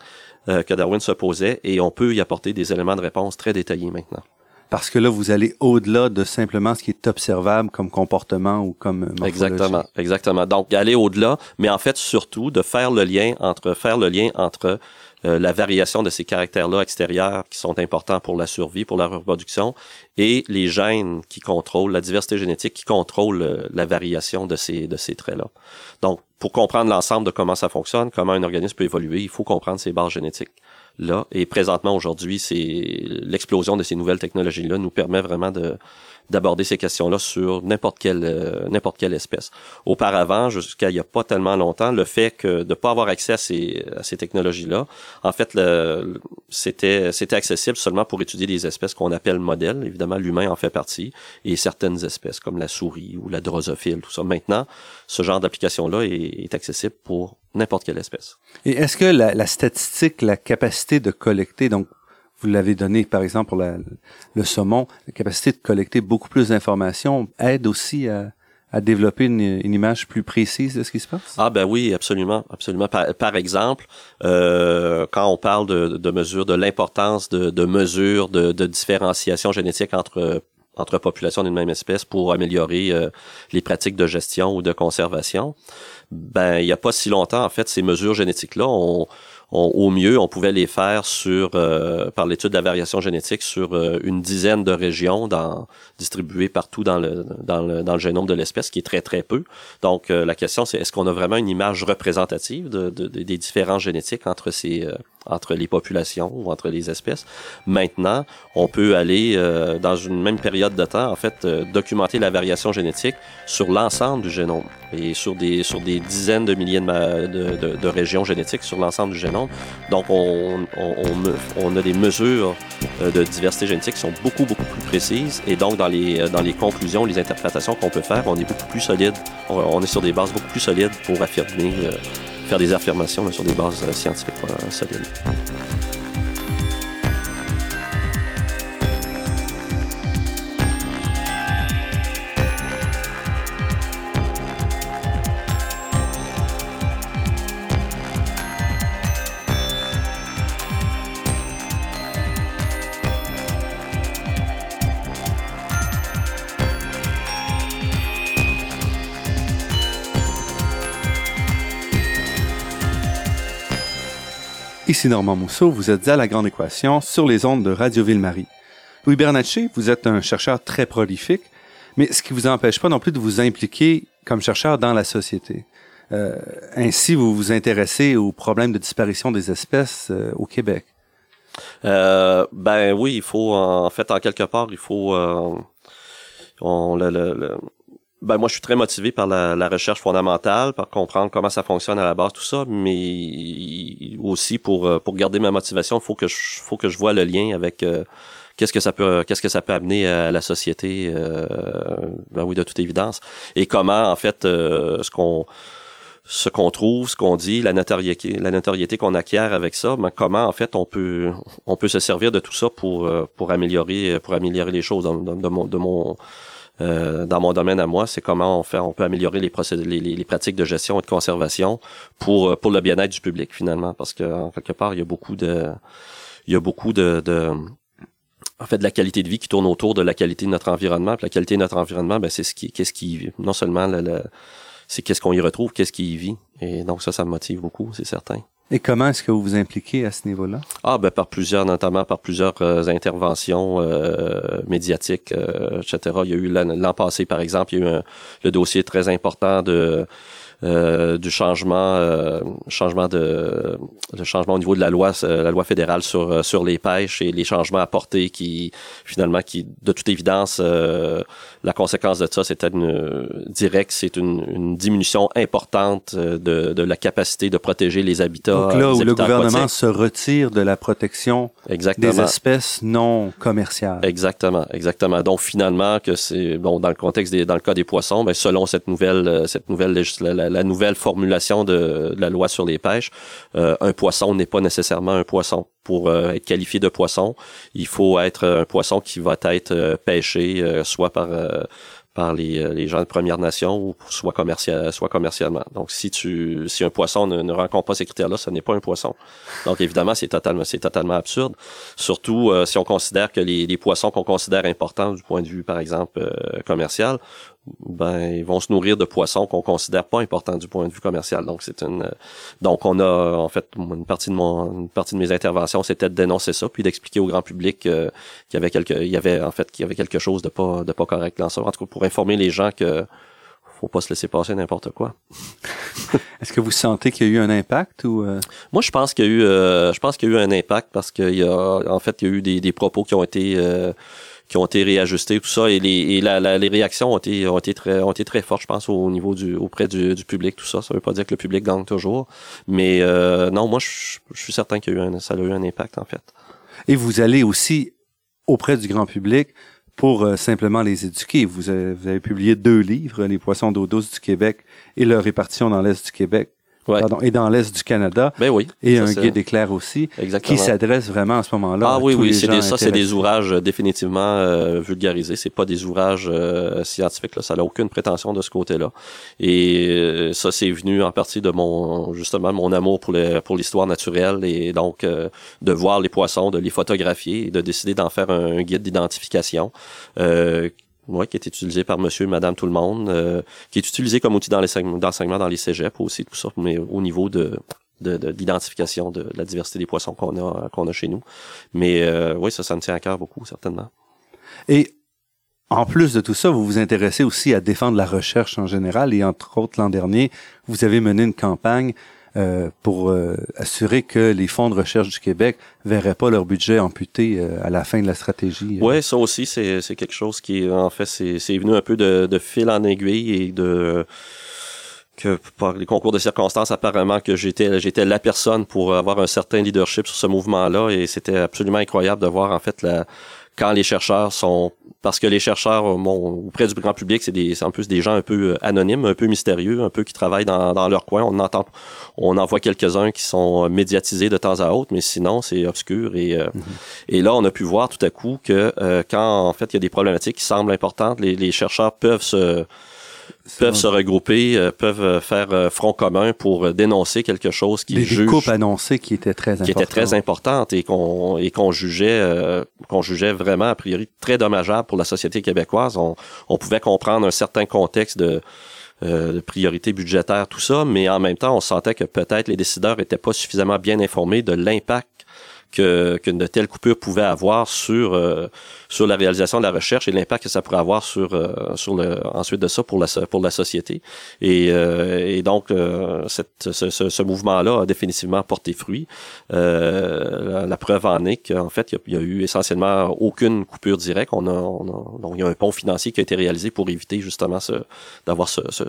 euh, que Darwin se posait et on peut y apporter des éléments de réponse très détaillés maintenant. Parce que là, vous allez au-delà de simplement ce qui est observable comme comportement ou comme. Exactement, exactement. Donc, aller au-delà, mais en fait, surtout, de faire le lien entre, faire le lien entre euh, la variation de ces caractères-là extérieurs qui sont importants pour la survie, pour la reproduction, et les gènes qui contrôlent, la diversité génétique qui contrôle euh, la variation de ces, de ces traits-là. Donc, pour comprendre l'ensemble de comment ça fonctionne, comment un organisme peut évoluer, il faut comprendre ces bases génétiques là. Et présentement, aujourd'hui, c'est l'explosion de ces nouvelles technologies-là nous permet vraiment de d'aborder ces questions-là sur n'importe quelle euh, n'importe quelle espèce. Auparavant, jusqu'à il y a pas tellement longtemps, le fait que de pas avoir accès à ces, à ces technologies-là, en fait, c'était c'était accessible seulement pour étudier des espèces qu'on appelle modèles. Évidemment, l'humain en fait partie et certaines espèces comme la souris ou la drosophile, tout ça. Maintenant, ce genre d'application-là est, est accessible pour n'importe quelle espèce. Et est-ce que la, la, statistique, la capacité de collecter, donc vous l'avez donné par exemple pour la, le saumon, la capacité de collecter beaucoup plus d'informations aide aussi à, à développer une, une, image plus précise de ce qui se passe? Ah ben oui, absolument, absolument. Par, par exemple, euh, quand on parle de, de mesures, de l'importance de, de mesures de, de différenciation génétique entre entre populations d'une même espèce pour améliorer euh, les pratiques de gestion ou de conservation. Ben, il n'y a pas si longtemps, en fait, ces mesures génétiques-là, ont au mieux, on pouvait les faire sur euh, par l'étude de la variation génétique sur euh, une dizaine de régions dans, distribuées partout dans le, dans le, dans le génome de l'espèce, qui est très très peu. Donc euh, la question c'est est-ce qu'on a vraiment une image représentative de, de, des différences génétiques entre ces entre les populations ou entre les espèces. Maintenant, on peut aller dans une même période de temps, en fait, documenter la variation génétique sur l'ensemble du génome et sur des sur des dizaines de milliers de, de, de régions génétiques sur l'ensemble du génome donc, on, on, a des mesures euh, de diversité génétique qui sont beaucoup, beaucoup plus précises. Et donc, dans les, euh, dans les conclusions, les interprétations qu'on peut faire, on est beaucoup plus solide. On, est sur des bases beaucoup plus solides pour affirmer, euh, faire des affirmations sur des bases scientifiques solides. Ici Normand Mousseau, vous êtes à La Grande Équation sur les ondes de Radio Ville-Marie. Louis Bernatchez, vous êtes un chercheur très prolifique, mais ce qui vous empêche pas non plus de vous impliquer comme chercheur dans la société. Euh, ainsi, vous vous intéressez aux problèmes de disparition des espèces euh, au Québec. Euh, ben oui, il faut en fait en quelque part, il faut on le, ben moi je suis très motivé par la, la, recherche fondamentale, par comprendre comment ça fonctionne à la base tout ça, mais aussi pour euh, pour garder ma motivation, faut que je faut que je vois le lien avec euh, qu'est-ce que ça peut qu'est-ce que ça peut amener à la société euh, ben oui de toute évidence. Et comment en fait ce qu'on ce qu'on trouve, ce qu'on dit, la notoriété, la notoriété qu'on acquiert avec ça, mais comment en fait on peut on peut se servir de tout ça pour pour améliorer pour améliorer les choses de mon de mon euh, dans mon domaine à moi, c'est comment on fait, on peut améliorer les, les, les, pratiques de gestion et de conservation pour pour le bien-être du public finalement, parce que en quelque part il y a beaucoup de il y a beaucoup de, de en fait de la qualité de vie qui tourne autour de la qualité de notre environnement. Puis la qualité de notre environnement, ben c'est ce qui qu'est-ce qui non seulement le c'est qu'est-ce qu'on y retrouve, qu'est-ce qui y vit. Et donc ça, ça me motive beaucoup, c'est certain. Et comment est-ce que vous vous impliquez à ce niveau-là? Ah, ben par plusieurs, notamment par plusieurs euh, interventions euh, médiatiques, euh, etc. Il y a eu l'an passé, par exemple, il y a eu le dossier très important de euh, du changement euh, changement de le changement au niveau de la loi euh, la loi fédérale sur sur les pêches et les changements apportés qui finalement qui de toute évidence la conséquence de ça c'était une direct c'est une, une, diminution importante de, de la capacité de protéger les habitats donc là où le gouvernement se retire de la protection exactement. des espèces non commerciales. Exactement exactement. Donc finalement que c'est bon dans le contexte des dans le cas des poissons ben selon cette nouvelle cette nouvelle législation la nouvelle formulation de, la loi sur les pêches, euh, un poisson n'est pas nécessairement un poisson. Pour euh, être qualifié de poisson, il faut être un poisson qui va être euh, pêché soit par par les, les, gens de Première Nation ou soit commercial, soit commercialement. Donc si tu si un poisson ne, rencontre pas ces critères-là, ce n'est pas un poisson. Donc évidemment, c'est totalement c'est totalement absurde. Surtout si on considère que les, les poissons qu'on considère importants du point de vue par exemple commercial ben ils vont se nourrir de poissons qu'on considère pas importants du point de vue commercial. Donc c'est une donc on a en fait une partie de mon une partie de mes interventions c'était de dénoncer ça puis d'expliquer au grand public euh, qu'il y avait quelque il y avait en fait qu'il y avait quelque chose de pas de pas correct dans ça. En tout cas pour informer les gens que faut pas se laisser passer n'importe quoi. <laughs> Est-ce que vous sentez qu'il y a eu un impact ou euh? Moi, je pense qu'il y a eu, euh, je pense qu'il y a eu un impact parce qu'il y a, en fait, il y a eu des, des propos qui ont été qui ont été réajustés, tout ça, et les, les réactions ont été, ont été très, ont été très fortes, je pense, au niveau du, auprès du, public, tout ça. Ça veut pas dire que le public gagne toujours, mais euh, non, moi, je, suis certain un, ça a eu un impact en fait. Et vous allez aussi auprès du grand public pour euh, simplement les éduquer. Vous avez, publié deux livres, Les poissons d'eau douce du Québec et leur répartition dans l'Est du Québec pardon, et dans l'Est du Canada. Ben oui. Et un guide éclair aussi, Exactement. qui s'adresse vraiment à ce moment-là. Ah oui, oui, c'est des, ça, c'est des ouvrages euh, définitivement euh, vulgarisés. C'est pas des ouvrages euh, scientifiques. Là. Ça n'a aucune prétention de ce côté-là. Et euh, ça, c'est venu en partie de mon justement mon amour pour pour l'histoire naturelle et donc de voir les poissons, de les photographier et de décider d'en faire un, un guide d'identification ouais, qui est utilisé par monsieur, madame, tout le monde, euh, qui est utilisé comme outil dans d'enseignement dans les cégeps aussi, tout ça, mais au niveau de d'identification de, de, la diversité des poissons qu'on a qu'on a chez nous. Mais euh, oui, ça, ça me tient à cœur beaucoup, certainement. Et en plus de tout ça, vous vous intéressez aussi à défendre la recherche en général et entre autres l'an dernier, vous avez mené une campagne pour euh, assurer que les fonds de recherche du Québec verraient pas leur budget amputé euh, à la fin de la stratégie. Oui, ça aussi, c'est, c'est quelque chose qui, en fait, c'est, c'est venu un peu de, de fil en aiguille et de que par les concours de circonstances, apparemment que j'étais j'étais la personne pour avoir un certain leadership sur ce mouvement-là et c'était absolument incroyable de voir en fait la quand les chercheurs sont parce que les chercheurs bon, auprès du grand public c'est des en plus des gens un peu euh, anonymes un peu mystérieux un peu qui travaillent dans, dans leur coin on entend on en voit quelques-uns qui sont médiatisés de temps à autre mais sinon c'est obscur et euh, mm-hmm. et là on a pu voir tout à coup que euh, quand en fait il y a des problématiques qui semblent importantes les, les chercheurs peuvent se peuvent se regrouper, euh, peuvent euh, faire euh, front commun pour dénoncer quelque chose qui juge, coupes annoncées qui étaient très qui était très importante et qu'on et qu'on jugeait qu'on jugeait vraiment a priori très dommageable pour la société québécoise. On, on pouvait comprendre un certain contexte de de priorités budgétaires, tout ça, mais en même temps, on sentait que peut-être les décideurs étaient pas suffisamment bien informés de l'impact que qu'une de telles coupures pouvait avoir sur euh, sur la réalisation de la recherche et l'impact que ça pourrait avoir sur euh, sur le ensuite de ça pour la pour la société et, euh, et donc cette, ce, ce, mouvement-là a définitivement porté fruit. La, preuve en est qu'en fait il y, a, eu essentiellement aucune coupure directe. On a, on a, donc il y a un pont financier qui a été réalisé pour éviter justement ce d'avoir ce, ce,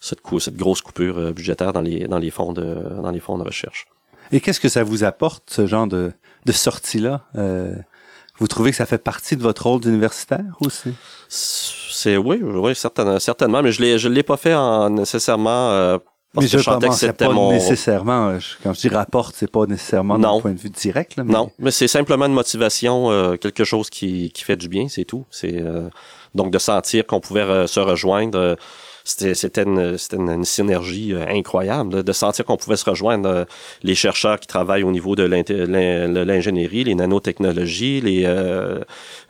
cette, cette grosse coupure budgétaire dans les dans les fonds de dans les fonds de recherche. Et qu'est-ce que ça vous apporte, ce genre de, de sortie-là? Euh, vous trouvez que ça fait partie de votre rôle d'universitaire aussi? C'est oui, oui, certainement, certainement, mais je l'ai je l'ai pas fait en nécessairement euh, parce mais que je, je que c'était mon nécessairement quand je dis rapporte, c'est pas nécessairement d'un point de vue direct là, mais... Non, mais c'est simplement une motivation euh, quelque chose qui qui fait du bien, c'est tout. C'est euh, donc de sentir qu'on pouvait se rejoindre c'était une, une, synergie euh, incroyable de sentir qu'on pouvait se rejoindre euh, les chercheurs qui travaillent au niveau de l'ingénierie, les nanotechnologies, les, euh,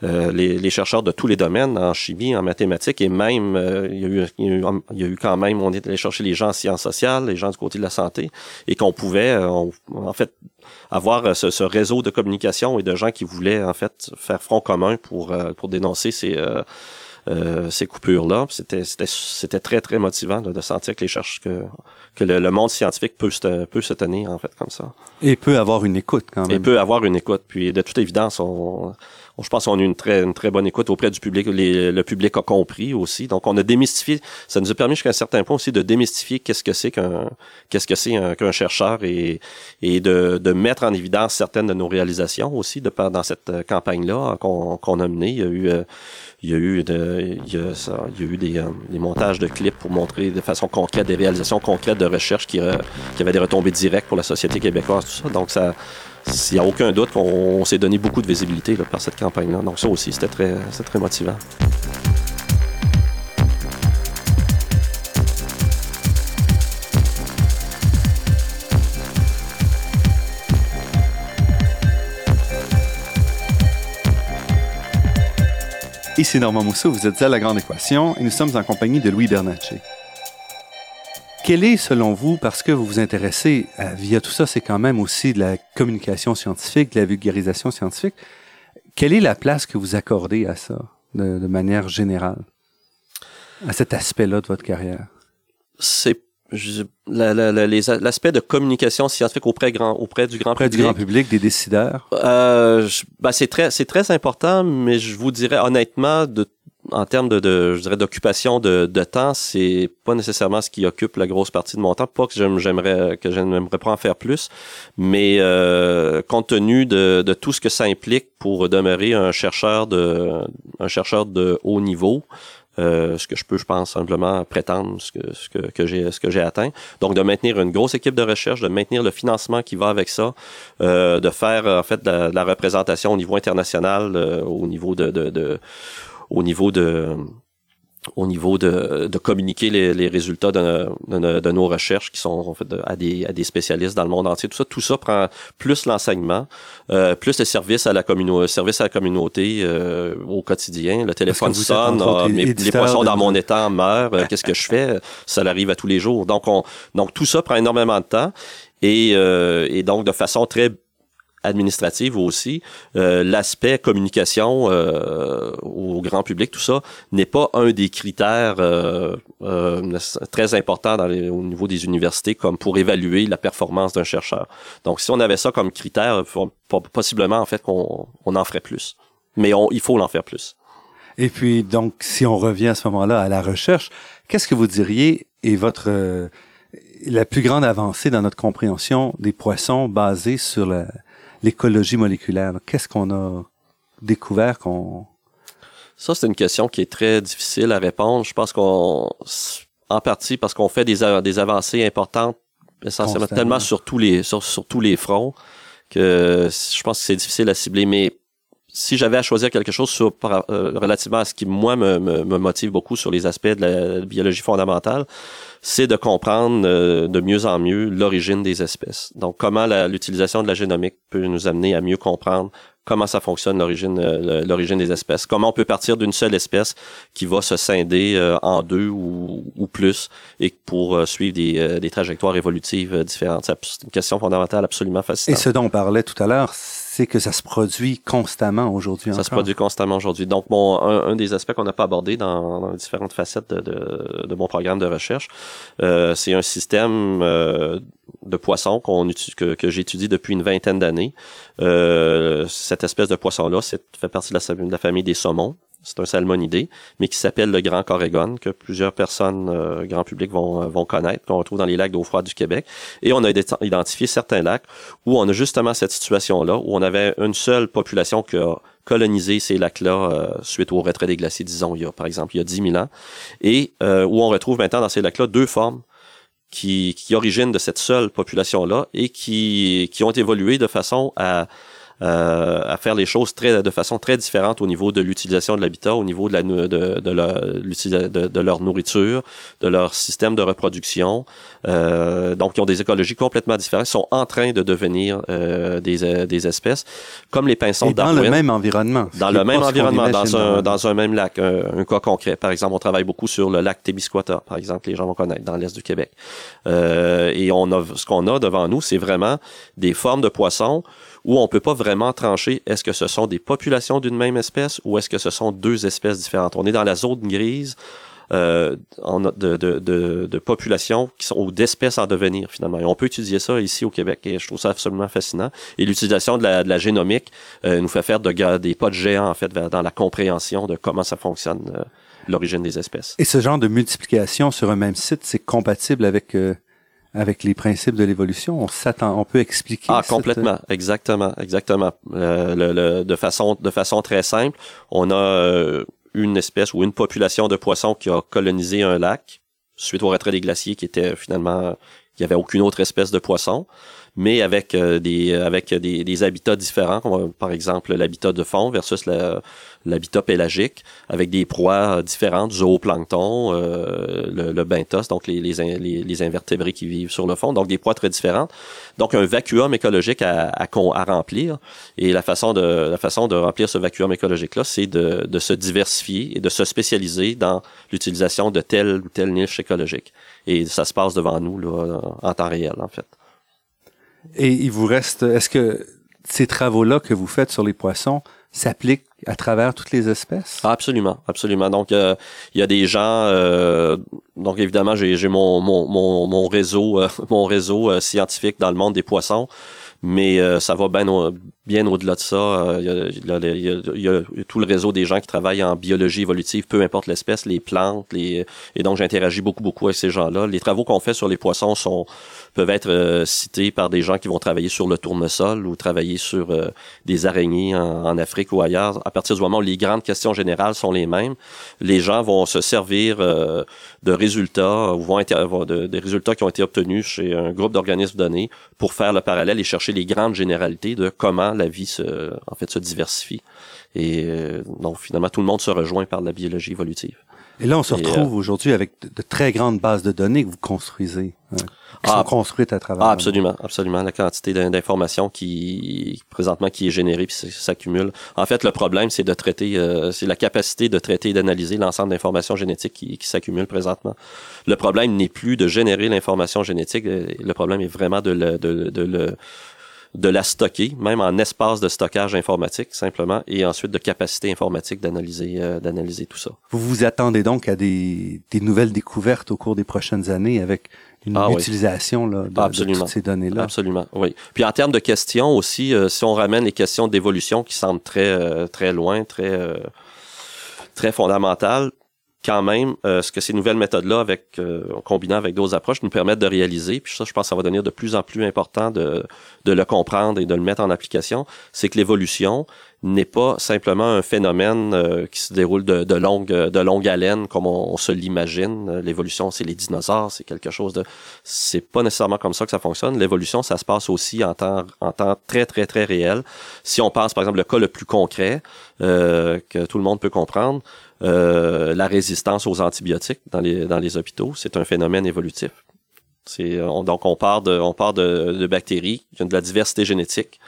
les, les, chercheurs de tous les domaines en chimie, en mathématiques et même il, y a eu, il, y a eu, quand même on est allé chercher les gens en sciences sociales, les gens du côté de la santé et qu'on pouvait en fait avoir ce, ce, réseau de communication et de gens qui voulaient en fait faire front commun pour pour dénoncer ces euh, ces coupures-là. C'était, c'était, c'était très, très motivant de sentir que les chercheurs, que, que le, monde scientifique peut se, peut se tenir, en fait, comme ça. Et peut avoir une écoute, quand même. Et peut avoir une écoute. Puis, de toute évidence, on, je pense qu'on a eu une très, une très bonne écoute auprès du public. le public a compris aussi. Donc, on a démystifié. Ça nous a permis jusqu'à un certain point aussi de démystifier qu'est-ce que c'est qu'un, qu'est-ce que c'est qu'un chercheur et, et de, de mettre en évidence certaines de nos réalisations aussi de, dans cette euh, campagne-là qu'on, a menée. Il y a eu, euh, il y a eu, de, il y a, ça, il y a eu des, euh, des, montages de clips pour montrer de façon concrète des réalisations concrètes de recherche qui, qui avaient des retombées directes pour la société québécoise, tout ça. Donc, ça, il n'y a aucun doute qu'on s'est donné beaucoup de visibilité par cette campagne-là. Donc ça aussi, c'était très, très motivant. Ici Normand Mousseau, vous êtes à La Grande Équation et nous sommes en compagnie de Louis Bernatchez. Quelle est, selon vous, parce que vous vous intéressez à, via tout ça, c'est quand même aussi de la communication scientifique, de la vulgarisation scientifique, quelle est la place que vous accordez à ça, de, de manière générale, à cet aspect-là de votre carrière? C'est l'aspect de communication scientifique auprès, grand, auprès du grand auprès public. du grand public, des décideurs. Euh, ben c'est très, c'est très important, mais je vous dirais honnêtement, de en termes de, de je dirais d'occupation de, de temps, c'est pas nécessairement ce qui occupe la grosse partie de mon temps. Pas que j'aimerais que j'aimerais pas en faire plus, mais euh, compte tenu de, de tout ce que ça implique pour demeurer un chercheur de un chercheur de haut niveau, euh, ce que je peux, je pense, simplement prétendre ce que, ce que, que j'ai ce que j'ai atteint. Donc, de maintenir une grosse équipe de recherche, de maintenir le financement qui va avec ça, euh, de faire en fait de la, de la, représentation au niveau international, euh, au niveau de, de, de au niveau de au niveau de, de communiquer les, les résultats de, de, de, nos recherches qui sont en fait à, des, à des spécialistes dans le monde entier. Tout ça, tout ça prend plus l'enseignement, euh, plus le service à la communauté, service à la communauté euh, au quotidien. Le téléphone sonne, ah, mes, les poissons dans mon étang meurent. Euh, qu'est-ce que je fais? Ça arrive à tous les jours. Donc, on, donc tout ça prend énormément de temps. Et, euh, et donc de façon très administrative aussi, euh, l'aspect communication euh, au grand public, tout ça, n'est pas un des critères euh, très importants dans les, au niveau des universités comme pour évaluer la performance d'un chercheur. Donc, si on avait ça comme critère, possiblement, en fait, qu'on on en ferait plus. Mais on, il faut en faire plus. Et puis, donc, si on revient à ce moment-là à la recherche, qu'est-ce que vous diriez est votre la plus grande avancée dans notre compréhension des poissons basée sur la, l'écologie moléculaire. Qu'est-ce qu'on a découvert qu'on... Ça, c'est une question qui est très difficile à répondre. Je pense qu'on, en partie parce qu'on fait des, des avancées importantes, essentiellement tellement sur tous les, sur, tous les fronts, que je pense que c'est difficile à cibler. Mais si j'avais à choisir quelque chose sur, euh, relativement à ce qui, moi, me, me, motive beaucoup sur les aspects de la biologie fondamentale, c'est de comprendre euh, de mieux en mieux l'origine des espèces. Donc, comment l'utilisation de la génomique peut nous amener à mieux comprendre comment ça fonctionne l'origine euh, l'origine des espèces, comment on peut partir d'une seule espèce qui va se scinder euh, en deux ou, ou, plus et pour euh, suivre des, des, trajectoires évolutives différentes. C'est une question fondamentale absolument fascinante. Et ce dont on parlait tout à l'heure, c'est que ça se produit constamment aujourd'hui. Ça se produit constamment aujourd'hui. Donc, bon, un, un des aspects qu'on n'a pas abordé dans, dans, les différentes facettes de, de, de, mon programme de recherche, euh, c'est un système euh, de poissons qu'on que, que j'étudie depuis une vingtaine d'années. Euh, cette espèce de poisson-là, c'est fait partie de la, de la famille des saumons c'est un salmonidé, mais qui s'appelle le Grand Corégone, que plusieurs personnes, euh, grand public, vont, euh, vont connaître, qu'on retrouve dans les lacs d'eau froide du Québec. Et on a identifié certains lacs où on a justement cette situation-là, où on avait une seule population qui a colonisé ces lacs-là euh, suite au retrait des glaciers, disons, il y a, par exemple, il y a 10 000 ans, et où on retrouve maintenant dans ces lacs-là deux formes qui, qui originent de cette seule population-là et qui, qui ont évolué de façon à euh, à faire les choses très, de façon très différente au niveau de l'utilisation de l'habitat, au niveau de, la, de, de, leur, de, de, leur nourriture, de leur système de reproduction. Euh, donc, ils ont des écologies complètement différentes. Ils sont en train de devenir euh, des, des espèces, comme les pinsons Dans le même environnement. Dans le même environnement, dans un, dans un même lac. Un, cas concret, par exemple, on travaille beaucoup sur le lac Témiscouata, par exemple, les gens vont connaître, dans l'est du Québec. Euh, et on a, ce qu'on a devant nous, c'est vraiment des formes de poissons où on peut pas vraiment trancher est-ce que ce sont des populations d'une même espèce ou est-ce que ce sont deux espèces différentes? On est dans la zone grise euh, de, de, populations qui sont ou d'espèces en devenir finalement. Et on peut étudier ça ici au Québec et je trouve ça absolument fascinant. Et l'utilisation de la, de génomique euh, nous fait faire de, des pas de géants en fait dans la compréhension de comment ça fonctionne. Euh, l'origine des espèces. Et ce genre de multiplication sur un même site, c'est compatible avec avec les principes de l'évolution, on s'attend, on peut expliquer. Ah, complètement, exactement, exactement. Euh, le, de façon, de façon très simple, on a euh, une espèce ou une population de poissons qui a colonisé un lac suite au retrait des glaciers, qui était finalement, il n'y avait aucune autre espèce de poisson mais avec euh, des avec des, des, habitats différents, comme par exemple l'habitat de fond versus l'habitat pélagique, avec des proies différentes, du zooplancton, euh, le, le benthos, donc les, les, les, invertébrés qui vivent sur le fond, donc des proies très différentes. Donc un vacuum écologique à, à, à remplir, et la façon de la façon de remplir ce vacuum écologique là, c'est de, de se diversifier et de se spécialiser dans l'utilisation de telle ou telle niche écologique. Et ça se passe devant nous là, en temps réel en fait. Et il vous reste, est-ce que ces travaux-là que vous faites sur les poissons s'appliquent à travers toutes les espèces? Absolument, absolument. Donc, euh, il y a des gens. Euh, donc, évidemment, j'ai mon, mon, mon, mon, réseau, euh, <laughs> mon réseau scientifique dans le monde des poissons mais euh, ça va bien, au, bien au-delà de ça. Il y, a, tout le réseau des gens qui travaillent en biologie évolutive, peu importe l'espèce, les plantes, les et donc j'interagis beaucoup beaucoup avec ces gens-là. Les travaux qu'on fait sur les poissons sont peuvent être euh, cités par des gens qui vont travailler sur le tournesol ou travailler sur euh, des araignées en, Afrique ou ailleurs. À partir du moment où les grandes questions générales sont les mêmes, les gens vont se servir de résultats ou vont de, des résultats qui ont été obtenus chez un groupe d'organismes donnés pour faire le parallèle et chercher les grandes généralités de comment la vie se, en fait, se diversifie. Et euh, donc, finalement, tout le monde se rejoint par la biologie évolutive. Et là, on se retrouve euh, aujourd'hui avec de, très grandes bases de données que vous construisez, hein, qui sont ah, construites à travers. Ah, absolument, absolument. La quantité d'informations qui présentement qui est générée puis s'accumule. En fait, le problème, c'est de traiter, euh, c'est la capacité de traiter et d'analyser l'ensemble d'informations génétiques qui, qui s'accumulent présentement. Le problème n'est plus de générer l'information génétique. Le problème est vraiment de le, de, de le de la stocker, même en espace de stockage informatique simplement, et ensuite de capacité informatique d'analyser euh, d'analyser tout ça. Vous vous attendez donc à des, des nouvelles découvertes au cours des prochaines années avec une ah utilisation là, de, toutes ces données-là? Absolument, oui. Puis en termes de questions aussi, euh, si on ramène les questions d'évolution qui semblent très euh, très loin, très très fondamentales, quand même, euh, ce que ces nouvelles méthodes-là, avec euh, en combinant avec d'autres approches, nous permettent de réaliser, puis ça, je pense que ça va devenir de plus en plus important de, de le comprendre et de le mettre en application, c'est que l'évolution n'est pas simplement un phénomène euh, qui se déroule de, de, longue, de longue haleine comme on, se l'imagine. L'évolution, c'est les dinosaures, c'est quelque chose de... C'est pas nécessairement comme ça que ça fonctionne. L'évolution, ça se passe aussi en temps, en temps très, très, très réel. Si on passe, par exemple, le cas le plus concret, que tout le monde peut comprendre, euh, la résistance aux antibiotiques dans les, dans les hôpitaux, c'est un phénomène évolutif. C'est, donc on part de, on part de, de, bactéries qui ont de la diversité génétique.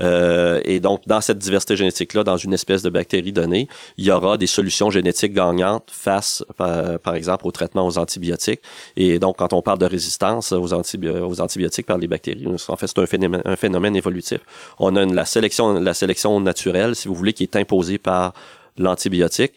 Euh, et donc, dans cette diversité génétique-là, dans une espèce de bactérie donnée, il y aura des solutions génétiques gagnantes face, par, exemple, au traitement aux antibiotiques. Et donc, quand on parle de résistance aux, antibiotiques par les bactéries, en fait, c'est un phénomène, un phénomène évolutif. On a la sélection, la sélection naturelle, si vous voulez, qui est imposée par l'antibiotique.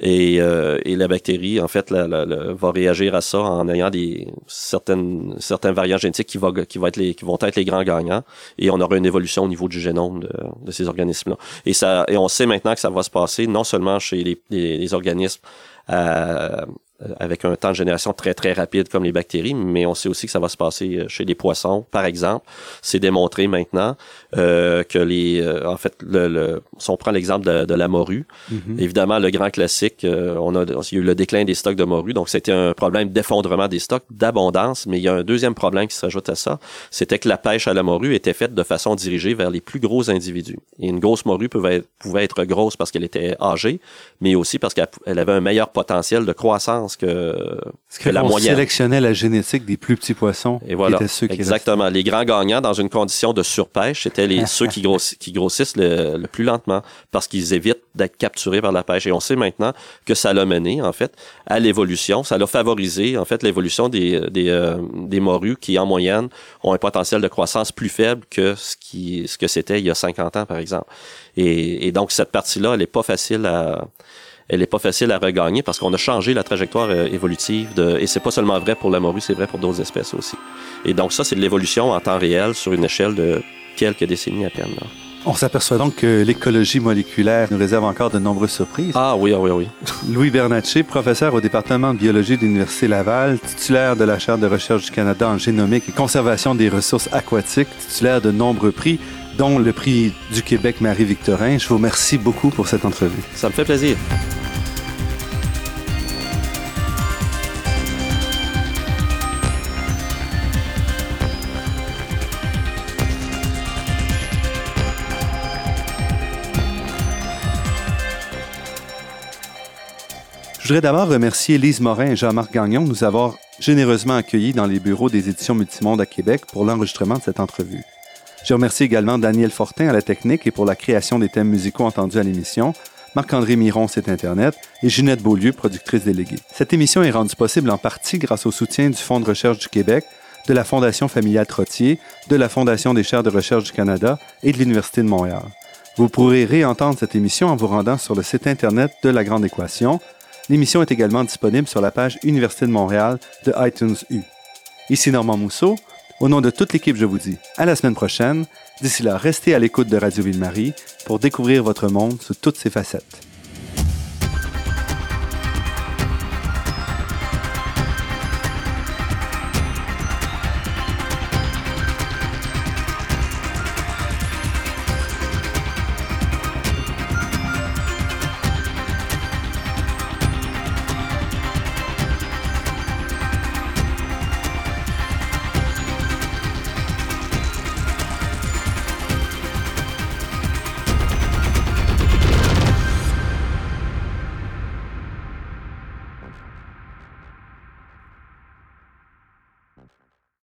Et, euh, et, la bactérie, en fait, la, va réagir à ça en ayant des certaines certains variants génétiques qui, va, être les, qui vont être les grands gagnants. Et on aura une évolution au niveau du génome de, de ces organismes-là. Et, ça, et on sait maintenant que ça va se passer non seulement chez les, les, les organismes euh, avec un temps de génération très très rapide comme les bactéries, mais on sait aussi que ça va se passer euh, chez les poissons, par exemple. C'est démontré maintenant euh, que les, euh, en fait, le, le, si on prend l'exemple de, de, la morue, mhm. évidemment le grand classique, on a, il y a eu le déclin des stocks de morue, donc c'était un problème d'effondrement des stocks, d'abondance, mais il y a un deuxième problème qui s'ajoute à ça, c'était que la pêche à la morue était faite de façon dirigée vers les plus gros individus. Et une grosse morue pouvait être, pouvait être grosse parce qu'elle était âgée, mais aussi parce qu'elle avait un meilleur potentiel de croissance que, que, la moyenne. sélectionnait la génétique des plus petits poissons. Et voilà. ceux qui Exactement. Les grands gagnants dans une condition de surpêche, c'était les, <laughs> ceux qui, grossissent, qui grossissent le, plus lentement parce qu'ils évitent d'être capturés par la pêche. Et on sait maintenant que ça l'a mené, en fait, à l'évolution. Ça l'a favorisé, en fait, l'évolution des, des, euh, des morues qui, en moyenne, ont un potentiel de croissance plus faible que ce, qui, ce que c'était il y a 50 ans, par exemple. Et, et donc, cette partie-là, elle est pas facile à elle est pas facile à regagner parce qu'on a changé la trajectoire euh, évolutive de, et c'est pas seulement vrai pour la morue, c'est vrai pour d'autres espèces aussi. Et donc ça, c'est de l'évolution en temps réel sur une échelle de quelques décennies à peine. On s'aperçoit donc que l'écologie moléculaire nous réserve encore de nombreuses surprises. Ah oui, ah oui, ah oui. <laughs> Louis Bernatchez, professeur au département de biologie de l'Université Laval, titulaire de la chaire de recherche du Canada en génomique et conservation des ressources aquatiques, titulaire de nombreux prix, dont le prix du Québec Marie-Victorin. Je vous remercie beaucoup pour cette entrevue. Ça me fait plaisir. Voudrais d'abord remercier Lise Morin et Jean-Marc Gagnon de nous avoir généreusement accueillis dans les bureaux des éditions Multimonde à Québec pour l'enregistrement de cette entrevue. Je remercie également Daniel Fortin à la technique et pour la création des thèmes musicaux entendus à l'émission, Marc-André Miron, site Internet, et Ginette Beaulieu, productrice déléguée. Cette émission est rendue possible en partie grâce au soutien du Fonds de recherche du Québec, de la Fondation familiale Trottier, de la Fondation des chaires de recherche du Canada et de l'Université de Montréal. Vous pourrez réentendre cette émission en vous rendant sur le site Internet de La Grande Équation, L'émission est également disponible sur la page Université de Montréal de iTunes U. Ici Normand Mousseau. Au nom de toute l'équipe, je vous dis à la semaine prochaine. D'ici là, restez à l'écoute de Radio Ville-Marie pour découvrir votre monde sous toutes ses facettes.